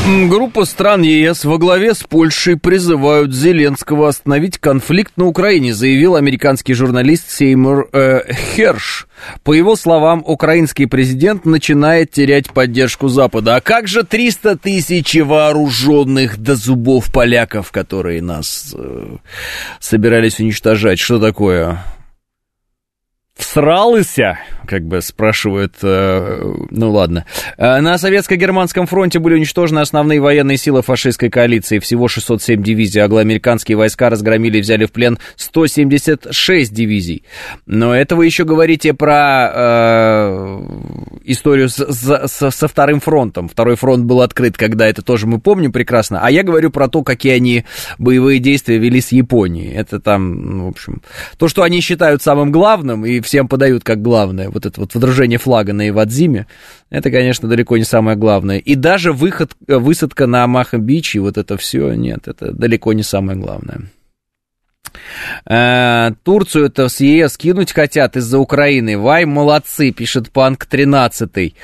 Группа стран ЕС во главе с Польшей призывают Зеленского остановить конфликт на Украине, заявил американский журналист Сеймур э, Херш. По его словам, украинский президент начинает терять поддержку Запада. А как же 300 тысяч вооруженных до зубов поляков, которые нас э, собирались уничтожать? Что такое? Всрался, как бы спрашивают, э, ну ладно. Э, на советско-германском фронте были уничтожены основные военные силы фашистской коалиции. Всего 607 дивизий. Англоамериканские войска разгромили и взяли в плен 176 дивизий. Но это вы еще говорите про э, историю с, с, со вторым фронтом. Второй фронт был открыт, когда это тоже мы помним прекрасно. А я говорю про то, какие они боевые действия вели с Японией. Это там, ну, в общем, то, что они считают самым главным и всем подают как главное, вот это вот водружение флага на Ивадзиме, это, конечно, далеко не самое главное. И даже выход, э, высадка на Амаха-Бич и вот это все, нет, это далеко не самое главное. Э, Турцию это с ЕС кинуть хотят из-за Украины. Вай, молодцы, пишет Панк 13.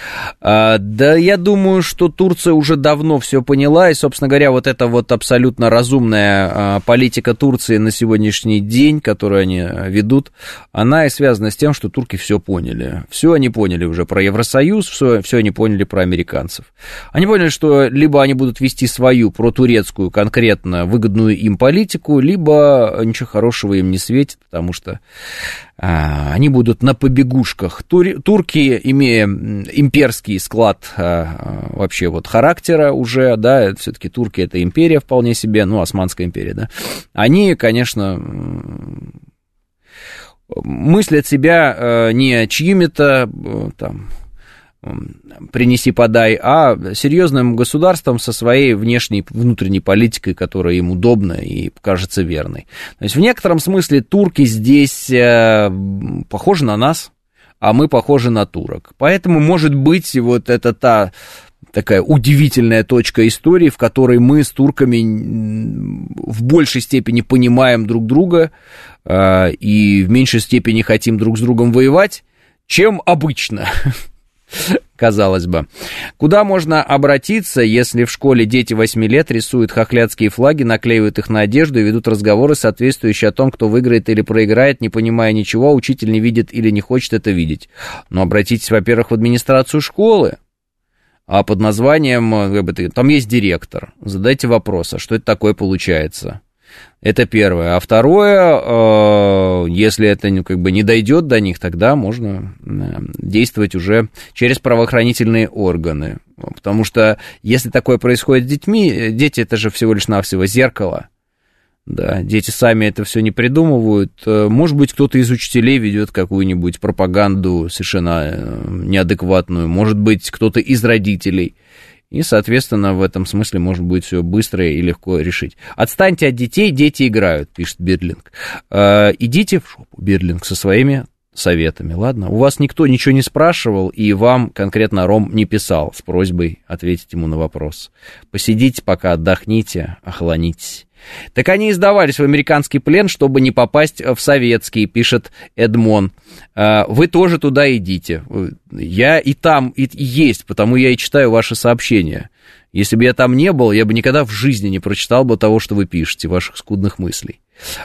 Э, да я думаю, что Турция уже давно все поняла, и, собственно говоря, вот эта вот абсолютно разумная э, политика Турции на сегодняшний день, которую они ведут, она и связана с тем, что турки все поняли. Все они поняли уже про Евросоюз, все, все они поняли про американцев. Они поняли, что либо они будут вести свою протурецкую, конкретно выгодную им политику, либо ничего хорошего им не светит, потому что а, они будут на побегушках. Тур, турки, имея имперский склад а, вообще вот характера уже, да, все-таки турки это империя вполне себе, ну, Османская империя, да, они, конечно, мыслят себя э, не чьими-то э, там принеси подай, а серьезным государством со своей внешней, внутренней политикой, которая им удобна и кажется верной. То есть в некотором смысле турки здесь э, похожи на нас, а мы похожи на турок. Поэтому, может быть, вот это та такая удивительная точка истории, в которой мы с турками в большей степени понимаем друг друга э, и в меньшей степени хотим друг с другом воевать, чем обычно. казалось бы. Куда можно обратиться, если в школе дети 8 лет рисуют хохлядские флаги, наклеивают их на одежду и ведут разговоры, соответствующие о том, кто выиграет или проиграет, не понимая ничего, учитель не видит или не хочет это видеть. Но обратитесь, во-первых, в администрацию школы, а под названием, э, там есть директор, задайте вопрос, а что это такое получается? Это первое. А второе, э, если это ну, как бы не дойдет до них, тогда можно э, действовать уже через правоохранительные органы. Потому что если такое происходит с детьми, дети это же всего лишь навсего зеркало. Да, дети сами это все не придумывают. Э, может быть, кто-то из учителей ведет какую-нибудь пропаганду совершенно неадекватную. Может быть, кто-то из родителей. И, соответственно, в этом смысле может быть все быстро и легко решить. Отстаньте от детей, дети играют, пишет Бирлинг. Э, идите в шопу, Бирлинг, со своими советами, ладно? У вас никто ничего не спрашивал, и вам конкретно Ром не писал с просьбой ответить ему на вопрос. Посидите пока, отдохните, охлонитесь. Так они издавались в американский плен, чтобы не попасть в советский, пишет Эдмон. «А, вы тоже туда идите. Я и там и есть, потому я и читаю ваши сообщения. Если бы я там не был, я бы никогда в жизни не прочитал бы того, что вы пишете, ваших скудных мыслей.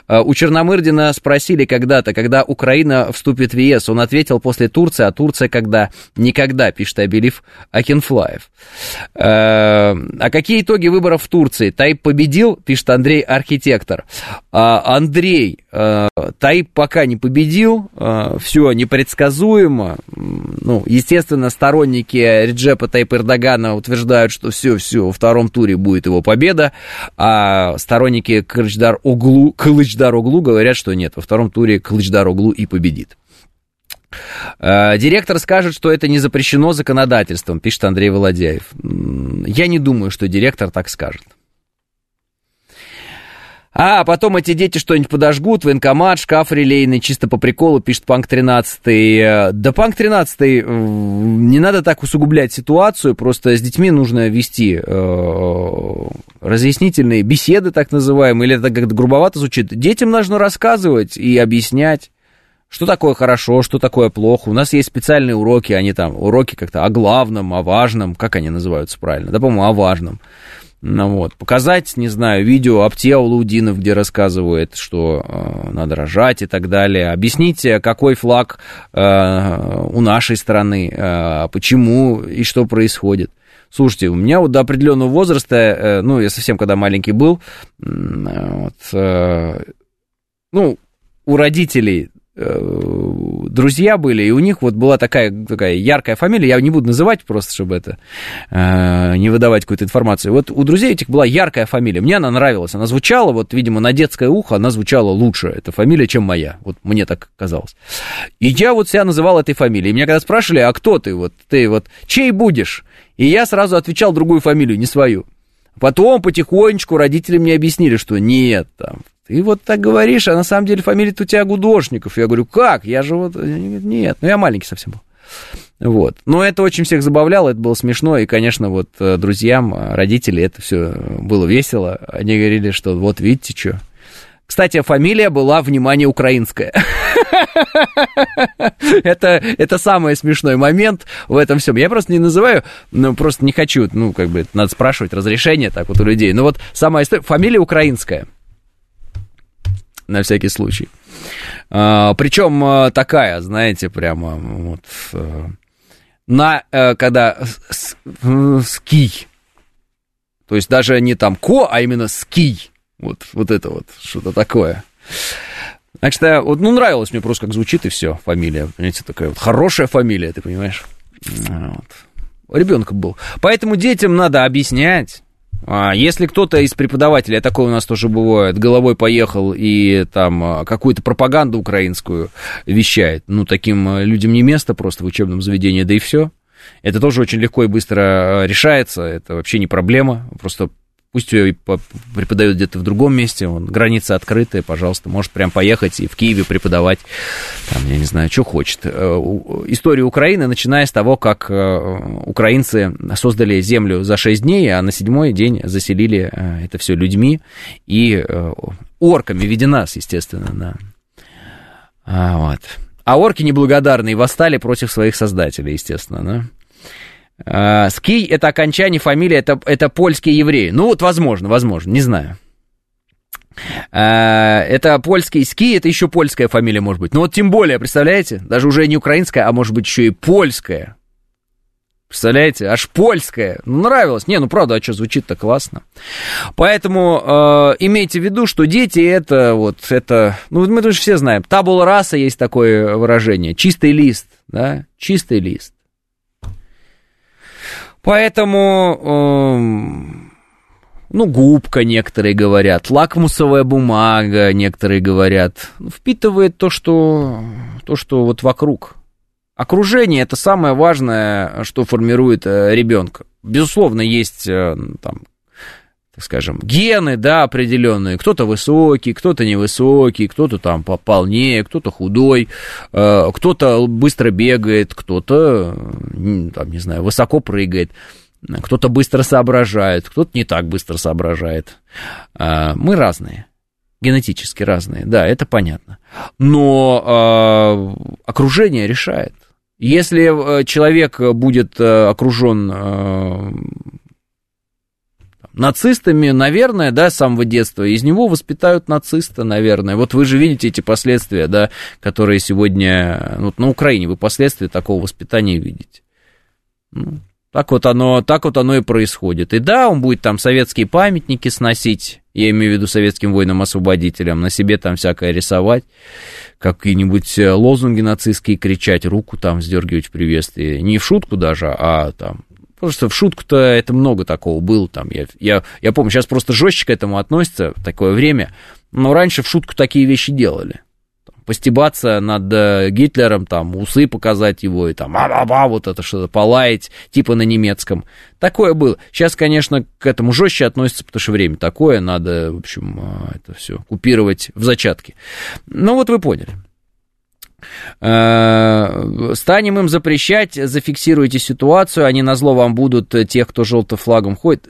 А, у Черномырдина спросили когда-то, когда Украина вступит в ЕС. Он ответил после Турции, а Турция когда? Никогда, пишет Абелив Акинфлаев. А, а какие итоги выборов в Турции? Тайп победил, пишет Андрей Архитектор. А, Андрей, Тайп пока не победил, все непредсказуемо. Ну, естественно, сторонники Реджепа Тайп Эрдогана утверждают, что все, все, во втором туре будет его победа, а сторонники Кырчдар Углу Кылычдар-Оглу говорят, что нет, во втором туре Кылычдар-Оглу и победит. Э, директор скажет, что это не запрещено законодательством, пишет Андрей Володяев. Я не думаю, что директор так скажет. А потом эти дети что-нибудь подожгут, военкомат, шкаф релейный, чисто по приколу, пишет Панк 13. Да Панк 13, не надо так усугублять ситуацию, просто с детьми нужно вести э, разъяснительные беседы, так называемые, или это как-то грубовато звучит. Детям нужно рассказывать и объяснять, что такое хорошо, что такое плохо. У нас есть специальные уроки, они там, уроки как-то о главном, о важном, как они называются правильно, да, по-моему, о важном. Ну, вот. Показать, не знаю, видео Аптеа Лаудинов, где рассказывает, что э, надо рожать и так далее. Объясните, какой флаг э, у нашей страны, э, почему и что происходит. Слушайте, у меня вот до определенного возраста, э, ну, я совсем когда маленький был, э, вот, э, ну, у родителей друзья были, и у них вот была такая, такая яркая фамилия, я не буду называть просто, чтобы это, э, не выдавать какую-то информацию. Вот у друзей этих была яркая фамилия, мне она нравилась, она звучала, вот, видимо, на детское ухо она звучала лучше, эта фамилия, чем моя, вот мне так казалось. И я вот себя называл этой фамилией, и меня когда спрашивали, а кто ты, вот, ты вот, чей будешь? И я сразу отвечал другую фамилию, не свою. Потом потихонечку родители мне объяснили, что нет, там, ты вот так говоришь, а на самом деле фамилия-то у тебя Гудошников. Я говорю, как? Я же вот... Нет, ну я маленький совсем был. Вот. Но это очень всех забавляло, это было смешно, и, конечно, вот э, друзьям, э, родители, это все было весело. Они говорили, что вот видите, что. Кстати, фамилия была, внимание, украинская. это, это самый смешной момент в этом всем. Я просто не называю, ну, просто не хочу, ну, как бы, надо спрашивать разрешение так вот у людей. Но вот самая история, фамилия украинская на всякий случай. А, причем а, такая, знаете, прямо вот а, на, а, когда с, ски, то есть даже не там ко, а именно ски, вот, вот это вот, что-то такое. Так что, вот, ну, нравилось мне просто, как звучит, и все, фамилия, понимаете, такая вот хорошая фамилия, ты понимаешь? Вот. Ребенком был. Поэтому детям надо объяснять, если кто-то из преподавателей, а такое у нас тоже бывает, головой поехал и там а, какую-то пропаганду украинскую вещает, ну, таким а, людям не место просто в учебном заведении, да и все. Это тоже очень легко и быстро решается, это вообще не проблема, просто Пусть ее преподают где-то в другом месте, он, границы открытые, пожалуйста, может прям поехать и в Киеве преподавать, там, я не знаю, что хочет. Э, история Украины, начиная с того, как э, украинцы создали землю за 6 дней, а на седьмой день заселили э, это все людьми и орками, в виде нас, естественно, да. А, вот. А орки неблагодарные восстали против своих создателей, естественно, да. А, Ский это окончание фамилии, это, это польские евреи. Ну вот, возможно, возможно, не знаю. А, это польский ски, это еще польская фамилия, может быть. Ну вот тем более, представляете, даже уже не украинская, а может быть еще и польская. Представляете, аж польская. Ну, нравилось. Не, ну правда, а что, звучит-то классно. Поэтому э, имейте в виду, что дети это вот, это, ну мы тоже все знаем, табула раса есть такое выражение, чистый лист, да, чистый лист. Поэтому, э, ну, губка, некоторые говорят, лакмусовая бумага, некоторые говорят, впитывает то, что, то, что вот вокруг. Окружение – это самое важное, что формирует э, ребенка. Безусловно, есть э, там скажем, гены, да, определенные. Кто-то высокий, кто-то невысокий, кто-то там пополнее, кто-то худой, э, кто-то быстро бегает, кто-то, там, не знаю, высоко прыгает, кто-то быстро соображает, кто-то не так быстро соображает. Э, мы разные генетически разные, да, это понятно. Но э, окружение решает. Если человек будет окружен нацистами, наверное, да, с самого детства, из него воспитают нациста, наверное. Вот вы же видите эти последствия, да, которые сегодня, вот на Украине вы последствия такого воспитания видите. Ну, так вот оно, так вот оно и происходит. И да, он будет там советские памятники сносить, я имею в виду советским воинам-освободителям, на себе там всякое рисовать, какие-нибудь э, лозунги нацистские кричать, руку там сдергивать в приветствии. Не в шутку даже, а там Потому что в шутку-то это много такого было. Там, я, я, я помню, сейчас просто жестче к этому относятся в такое время. Но раньше в шутку такие вещи делали. Постебаться над э, Гитлером, там, усы показать его, и там, а-ба-ба, вот это что-то, полаять, типа на немецком. Такое было. Сейчас, конечно, к этому жестче относятся, потому что время такое, надо, в общем, э, это все купировать в зачатке. Ну, вот вы поняли. Э, станем им запрещать, зафиксируйте ситуацию, они на зло вам будут э, тех, кто желтым флагом ходит.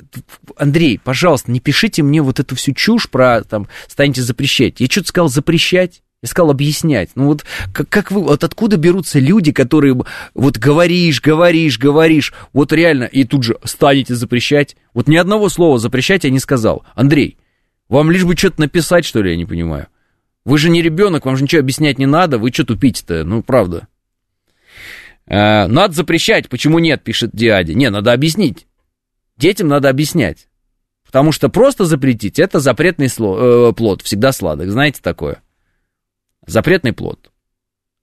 Андрей, пожалуйста, не пишите мне вот эту всю чушь про, там, станете запрещать. Я что-то сказал запрещать? Я сказал объяснять. Ну вот как, как вы, вот откуда берутся люди, которые вот говоришь, говоришь, говоришь, вот реально, и тут же станете запрещать? Вот ни одного слова запрещать я не сказал. Андрей, вам лишь бы что-то написать, что ли, я не понимаю. Вы же не ребенок, вам же ничего объяснять не надо, вы что тупите-то, ну, правда. Э, надо запрещать, почему нет, пишет Диади. Не, надо объяснить. Детям надо объяснять. Потому что просто запретить, это запретный сло, э, плод, всегда сладок, знаете такое? Запретный плод.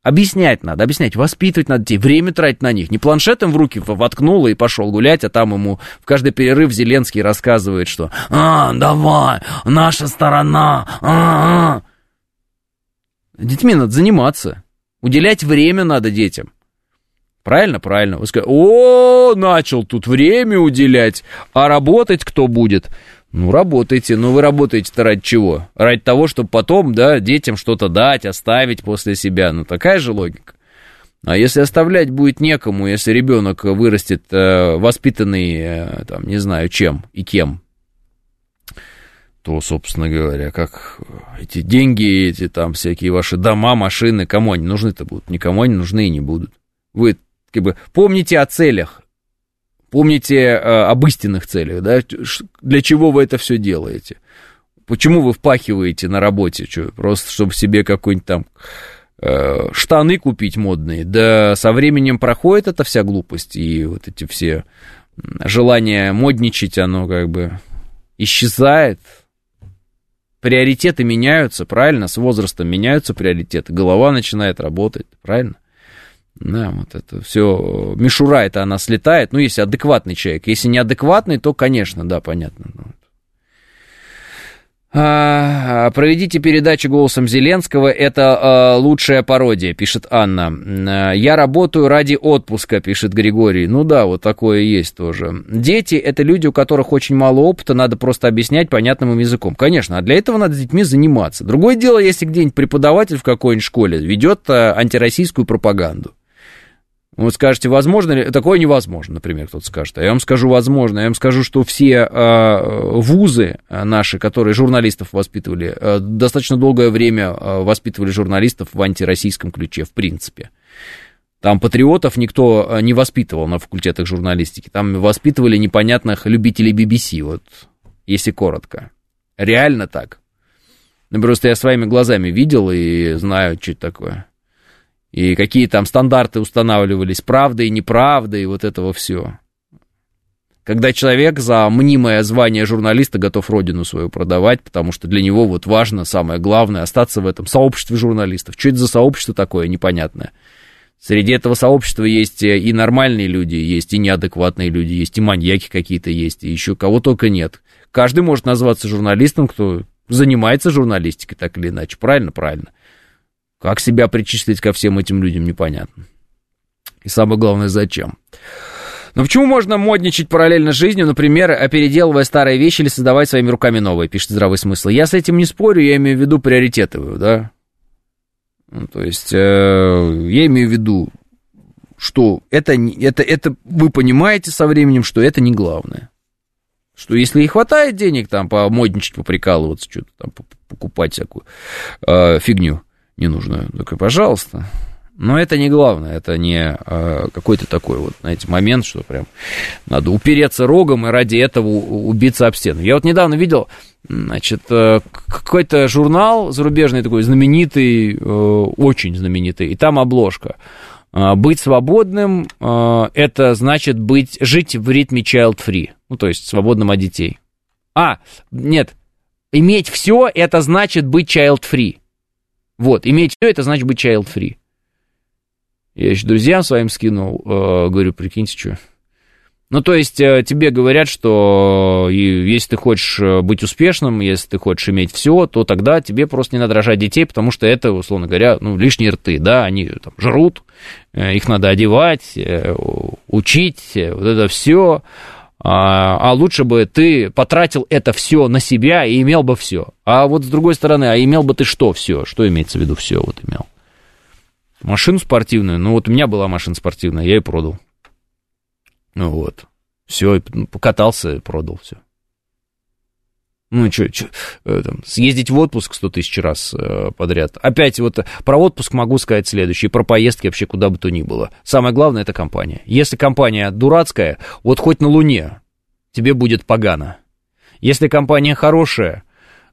Объяснять надо, объяснять, воспитывать надо детей, время тратить на них. Не планшетом в руки воткнул и пошел гулять, а там ему в каждый перерыв Зеленский рассказывает, что «А, давай, наша сторона, а, а». Детьми надо заниматься, уделять время надо детям. Правильно? Правильно. Вы скажете, о, начал тут время уделять, а работать кто будет? Ну, работайте. Но вы работаете-то ради чего? Ради того, чтобы потом, да, детям что-то дать, оставить после себя. Ну, такая же логика. А если оставлять будет некому, если ребенок вырастет э, воспитанный, э, там, не знаю, чем и кем, то, собственно говоря, как эти деньги, эти там всякие ваши дома, машины, кому они нужны-то будут? Никому они нужны и не будут. Вы как бы помните о целях, Помните э, об истинных целях, да? Для чего вы это все делаете? Почему вы впахиваете на работе? Что, просто чтобы себе какой-нибудь там э, штаны купить модные? Да со временем проходит эта вся глупость, и вот эти все желания модничать, оно как бы исчезает. Приоритеты меняются, правильно? С возрастом меняются приоритеты. Голова начинает работать, правильно? Да, вот это все, мишура это она слетает, ну, если адекватный человек. Если неадекватный, то, конечно, да, понятно. А, проведите передачу голосом Зеленского, это а, лучшая пародия, пишет Анна. А, я работаю ради отпуска, пишет Григорий. Ну да, вот такое есть тоже. Дети это люди, у которых очень мало опыта, надо просто объяснять понятным языком. Конечно, а для этого надо с детьми заниматься. Другое дело, если где-нибудь преподаватель в какой-нибудь школе ведет антироссийскую пропаганду. Вы скажете, возможно ли? Такое невозможно, например, кто-то скажет. А я вам скажу, возможно. Я вам скажу, что все э, вузы наши, которые журналистов воспитывали, э, достаточно долгое время воспитывали журналистов в антироссийском ключе, в принципе. Там патриотов никто не воспитывал на факультетах журналистики. Там воспитывали непонятных любителей BBC, вот, если коротко. Реально так. Ну, просто я своими глазами видел и знаю, что это такое и какие там стандарты устанавливались, правда и неправда, и вот этого все. Когда человек за мнимое звание журналиста готов родину свою продавать, потому что для него вот важно, самое главное, остаться в этом сообществе журналистов. Что это за сообщество такое непонятное? Среди этого сообщества есть и нормальные люди, есть и неадекватные люди, есть и маньяки какие-то есть, и еще кого только нет. Каждый может назваться журналистом, кто занимается журналистикой так или иначе. Правильно? Правильно. Как себя причислить ко всем этим людям, непонятно. И самое главное, зачем. Но почему можно модничать параллельно с жизнью, например, переделывая старые вещи или создавать своими руками новые, пишет здравый смысл. Я с этим не спорю, я имею в виду приоритетовую, да. Ну, то есть, э, я имею в виду, что это, это, это вы понимаете со временем, что это не главное. Что если и хватает денег там помодничать, поприкалываться, что-то там покупать всякую э, фигню, ненужную. Так пожалуйста. Но это не главное, это не а, какой-то такой вот, знаете, момент, что прям надо упереться рогом и ради этого убиться об стену. Я вот недавно видел, значит, э, какой-то журнал зарубежный такой, знаменитый, э, очень знаменитый, и там обложка. Быть свободным э, это значит быть, жить в ритме child-free, ну, то есть свободным от детей. А, нет, иметь все это значит быть child-free. Вот, иметь все это значит быть child-free. Я еще друзьям своим скинул, э, говорю, прикиньте, что. Ну, то есть э, тебе говорят, что если ты хочешь э, быть успешным, если ты хочешь иметь все, то тогда тебе просто не надо рожать детей, потому что это, условно говоря, ну, лишние рты, да, они там жрут, их надо одевать, учить, вот это все а, а лучше бы ты потратил это все на себя и имел бы все. А вот с другой стороны, а имел бы ты что все? Что имеется в виду все вот имел? Машину спортивную, ну вот у меня была машина спортивная, я ее продал. Ну вот, все, покатался продал все. Ну, что, э, съездить в отпуск 100 тысяч раз э, подряд. Опять вот про отпуск могу сказать следующее, про поездки вообще куда бы то ни было. Самое главное, это компания. Если компания дурацкая, вот хоть на Луне тебе будет погано. Если компания хорошая,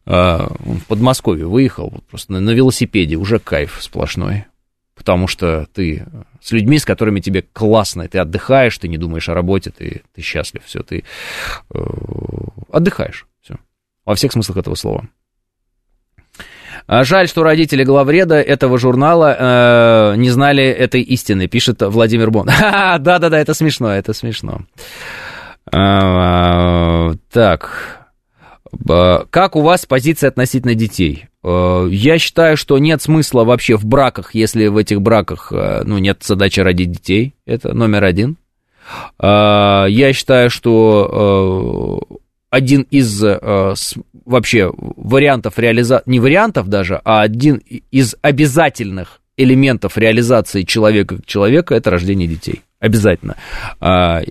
э, в Подмосковье выехал, вот просто на, на велосипеде, уже кайф сплошной. Потому что ты с людьми, с которыми тебе классно, ты отдыхаешь, ты не думаешь о работе, ты, ты счастлив, все, ты э, отдыхаешь во всех смыслах этого слова. А жаль, что родители главреда этого журнала э, не знали этой истины, пишет Владимир Бон. Да-да-да, это смешно, это смешно. А, так. Как у вас позиция относительно детей? Э, я считаю, что нет смысла вообще в браках, если в этих браках э, ну, нет задачи родить детей. Это номер один. Э, я считаю, что один из вообще вариантов реализации, не вариантов даже, а один из обязательных элементов реализации человека как человека – это рождение детей. Обязательно.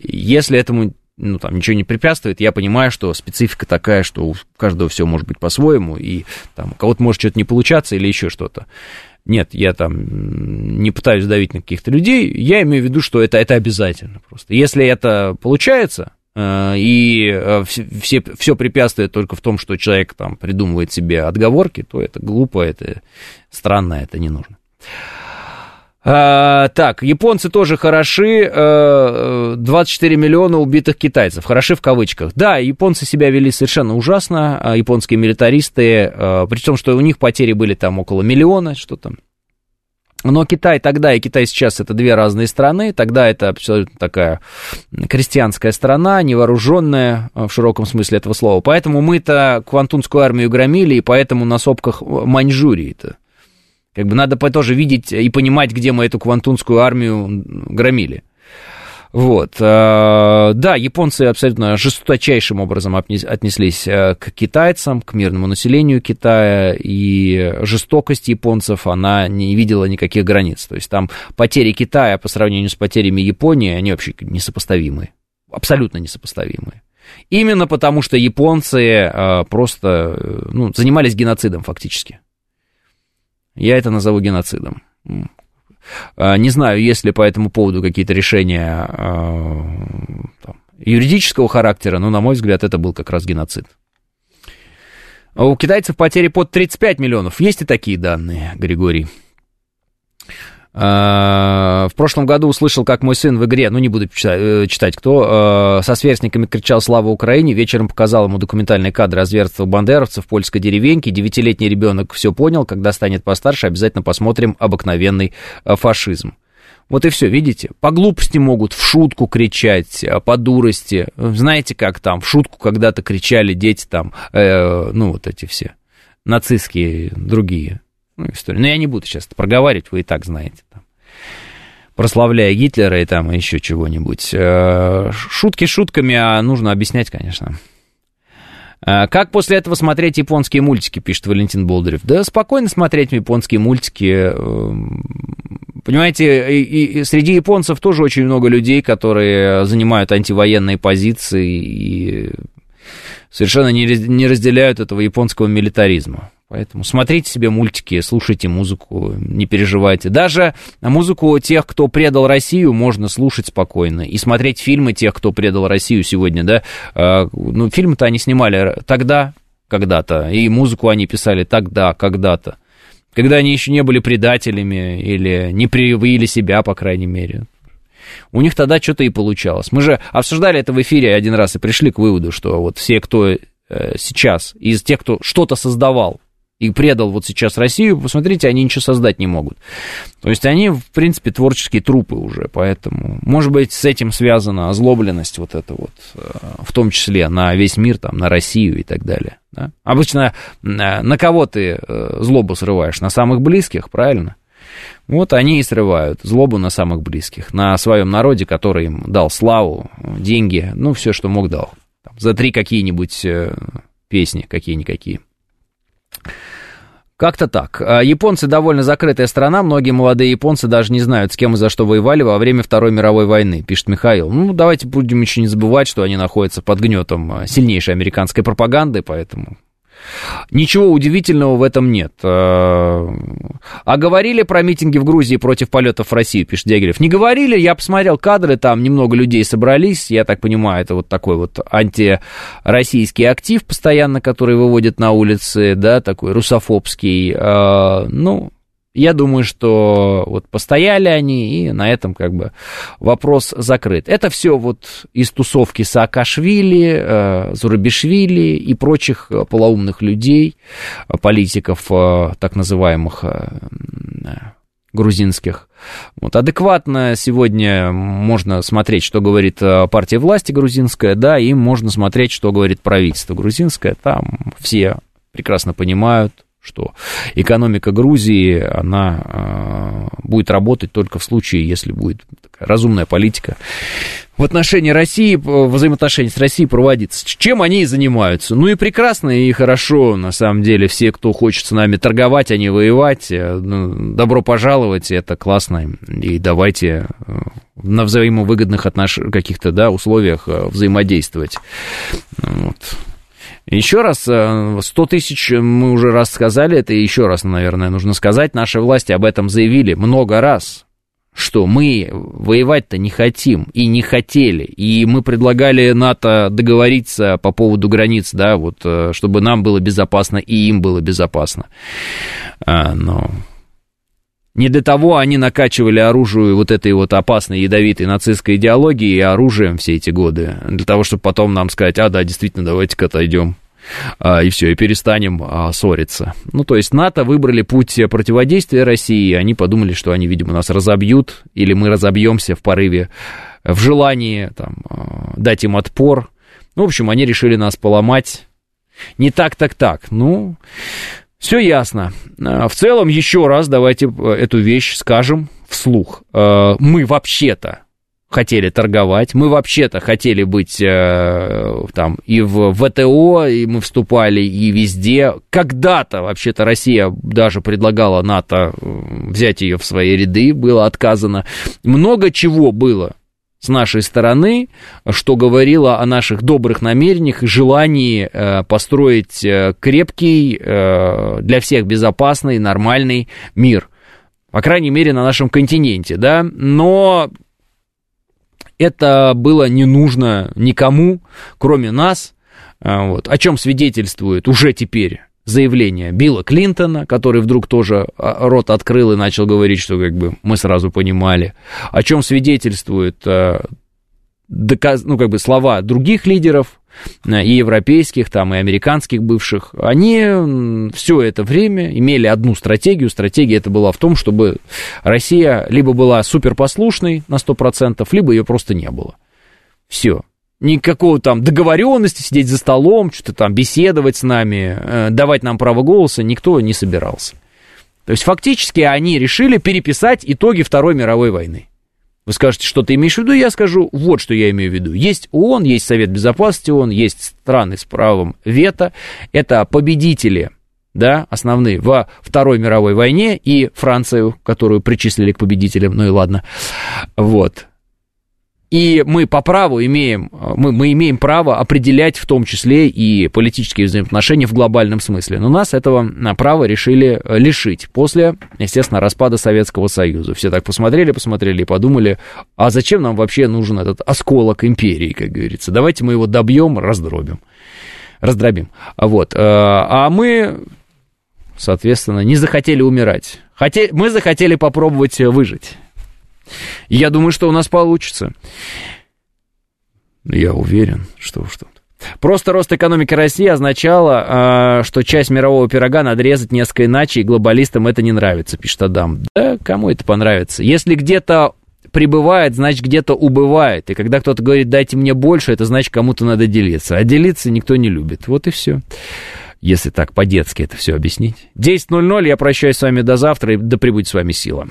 Если этому ну, там, ничего не препятствует, я понимаю, что специфика такая, что у каждого все может быть по-своему, и там у кого-то может что-то не получаться или еще что-то. Нет, я там не пытаюсь давить на каких-то людей, я имею в виду, что это, это обязательно просто. Если это получается, э, и э, все, все препятствия только в том, что человек там придумывает себе отговорки, то это глупо, это странно, это не нужно. А, так, японцы тоже хороши, 24 э, миллиона убитых китайцев, хороши в кавычках. Да, японцы себя вели совершенно ужасно, а, японские милитаристы, э, при том, что у них потери были там около миллиона, что там. Но Китай тогда и Китай сейчас это две разные страны. Тогда это абсолютно такая крестьянская страна, невооруженная э, в широком смысле этого слова. Поэтому мы-то Квантунскую армию громили, и поэтому на сопках Маньчжурии-то как бы надо тоже видеть и понимать, где мы эту квантунскую армию громили. Вот. Э, да, японцы абсолютно жесточайшим образом отнеслись э, к китайцам, к мирному населению Китая, и жестокость японцев, она не видела никаких границ. То есть там потери Китая по сравнению с потерями Японии, они вообще несопоставимые, абсолютно несопоставимые. Именно потому, что японцы э, просто ну, занимались геноцидом фактически. Я это назову геноцидом. А, не знаю, есть ли по этому поводу какие-то решения а, там, юридического характера, но, на мой взгляд, это был как раз геноцид. У китайцев потери под 35 миллионов. Есть и такие данные, Григорий. А, в прошлом году услышал, как мой сын в игре, ну не буду читать, э, читать кто, со сверстниками кричал «Слава Украине», вечером показал ему документальные кадры о зверствах бандеровцев в польской деревеньке, девятилетний ребенок все понял, когда станет постарше, обязательно посмотрим обыкновенный э, фашизм. Вот и все, видите? По глупости могут в шутку кричать, э, по дурости. Знаете, как там, в шутку когда-то кричали дети там, э, ну вот эти все, нацистские другие ну, историю. Но я не буду сейчас проговаривать, вы и так знаете. Там, прославляя Гитлера и там еще чего-нибудь. Э, шутки шутками, а нужно объяснять, конечно. Э, как после этого смотреть японские мультики, пишет Валентин Болдырев. Да спокойно смотреть японские мультики. Эм, понимаете, и, и среди японцев тоже очень много людей, которые занимают антивоенные позиции и совершенно не, не разделяют этого японского милитаризма. Поэтому смотрите себе мультики, слушайте музыку, не переживайте. Даже музыку тех, кто предал Россию, можно слушать спокойно. И смотреть фильмы тех, кто предал Россию сегодня, да. А, ну, фильмы-то они снимали тогда, когда-то, и музыку они писали тогда, когда-то. Когда они еще не были предателями или не привили себя, по крайней мере. У них тогда что-то и получалось. Мы же обсуждали это в эфире один раз и пришли к выводу, что вот все, кто э, сейчас, из тех, кто что-то создавал, и предал вот сейчас Россию, посмотрите, они ничего создать не могут. То есть они, в принципе, творческие трупы уже, поэтому, может быть, с этим связана озлобленность вот эта вот, э, в том числе на весь мир, там, на Россию и так далее. Да? Обычно э, на кого ты э, злобу срываешь? На самых близких, правильно? Вот они и срывают злобу на самых близких, на своем народе, который им дал славу, деньги, ну, все, что мог, дал. Там, за три какие-нибудь песни, какие-никакие. Как-то так. А, японцы довольно закрытая страна, многие молодые японцы даже не знают, с кем и за что воевали во время Второй мировой войны, пишет Михаил. Ну, давайте будем еще не забывать, что они находятся под гнетом а, сильнейшей американской пропаганды, поэтому Ничего удивительного в этом нет. А, а говорили про митинги в Грузии против полетов в Россию, пишет Дягилев. Не говорили, я посмотрел кадры, там немного людей собрались, я так понимаю, это вот такой вот антироссийский актив постоянно, который выводит на улицы, да, такой русофобский. А, ну, Я думаю, что вот постояли они, и на этом как бы вопрос закрыт. Это все вот из тусовки Саакашвили, э, Зурабишвили и прочих э, полоумных людей, э, политиков так называемых грузинских. Вот, адекватно сегодня можно смотреть, что говорит партия власти грузинская, да, и можно смотреть, что говорит правительство грузинское. Там все прекрасно понимают, что экономика Грузии, она э, будет работать только в случае, если будет разумная политика в отношении России, взаимоотношения с Россией проводиться. Чем они и занимаются. Ну и прекрасно, и хорошо, на самом деле, все, кто хочет с нами торговать, а не воевать, э, ну, добро пожаловать, это классно, и давайте э, на взаимовыгодных отнош... каких-то, да, условиях э, взаимодействовать. Вот. Еще раз, 100 э, тысяч мы уже раз сказали, это еще раз, наверное, нужно сказать. Наши власти об этом заявили много раз, что мы воевать-то не хотим и не хотели. И мы предлагали НАТО договориться по поводу границ, да, вот, э, чтобы нам было безопасно и им было безопасно. А, но не для того они накачивали оружие вот этой вот опасной ядовитой нацистской идеологии и оружием все эти годы. Для того, чтобы потом нам сказать, а, да, действительно, давайте-ка отойдем. А, и все, и перестанем а, ссориться. Ну, то есть НАТО выбрали путь противодействия России, и они подумали, что они, видимо, нас разобьют, или мы разобьемся в порыве, в желании там, а, дать им отпор. Ну, в общем, они решили нас поломать. Не так, так, так. Ну, все ясно. А, в целом, еще раз давайте э, эту вещь скажем вслух. А, мы вообще-то хотели торговать, мы вообще-то хотели быть э, там и в ВТО, и мы вступали и везде. Когда-то вообще-то Россия даже предлагала НАТО взять ее в свои ряды, было отказано. Много чего было с нашей стороны, что говорило о наших добрых намерениях и желании э, построить э, крепкий, э, для всех безопасный, нормальный мир. По крайней мере, на нашем континенте, да. Но это было не нужно никому, кроме нас. Вот. О чем свидетельствует уже теперь заявление Билла Клинтона, который вдруг тоже а, рот открыл и начал говорить, что как бы мы сразу понимали, о чем свидетельствует э, доказ, ну, как бы слова других лидеров, э, и европейских, там, и американских бывших, они все это время имели одну стратегию. Стратегия это была в том, чтобы Россия либо была суперпослушной на 100%, либо ее просто не было. Все никакого там договоренности сидеть за столом, что-то там беседовать с нами, э, давать нам право голоса никто не собирался. То есть фактически они решили переписать итоги Второй мировой войны. Вы скажете, что ты имеешь в виду? Я скажу, вот что я имею в виду. Есть ООН, есть Совет Безопасности ООН, есть страны с правом вето. Это победители, да, основные во Второй мировой войне и Францию, которую причислили к победителям, ну и ладно. Вот. И мы по праву имеем, мы, мы имеем право определять в том числе и политические взаимоотношения в глобальном смысле. Но нас этого права решили э, лишить после, естественно, распада Советского Союза. Все так посмотрели, посмотрели и подумали, а зачем нам вообще нужен этот осколок империи, как говорится. Давайте мы его добьем, раздробим. Раздробим. Вот. Э, а мы, соответственно, не захотели умирать. Хотели, мы захотели попробовать выжить. Я думаю, что у нас получится. Я уверен, что что Просто рост экономики России означало, а, что часть мирового пирога надо резать несколько иначе, и глобалистам это не нравится, пишет Адам. Да, кому это понравится? Если где-то прибывает, значит, где-то убывает. И когда кто-то говорит, дайте мне больше, это значит, кому-то надо делиться. А делиться никто не любит. Вот и все. Если так по-детски это все объяснить. 10.00, я прощаюсь с вами до завтра, и да пребудет с вами сила.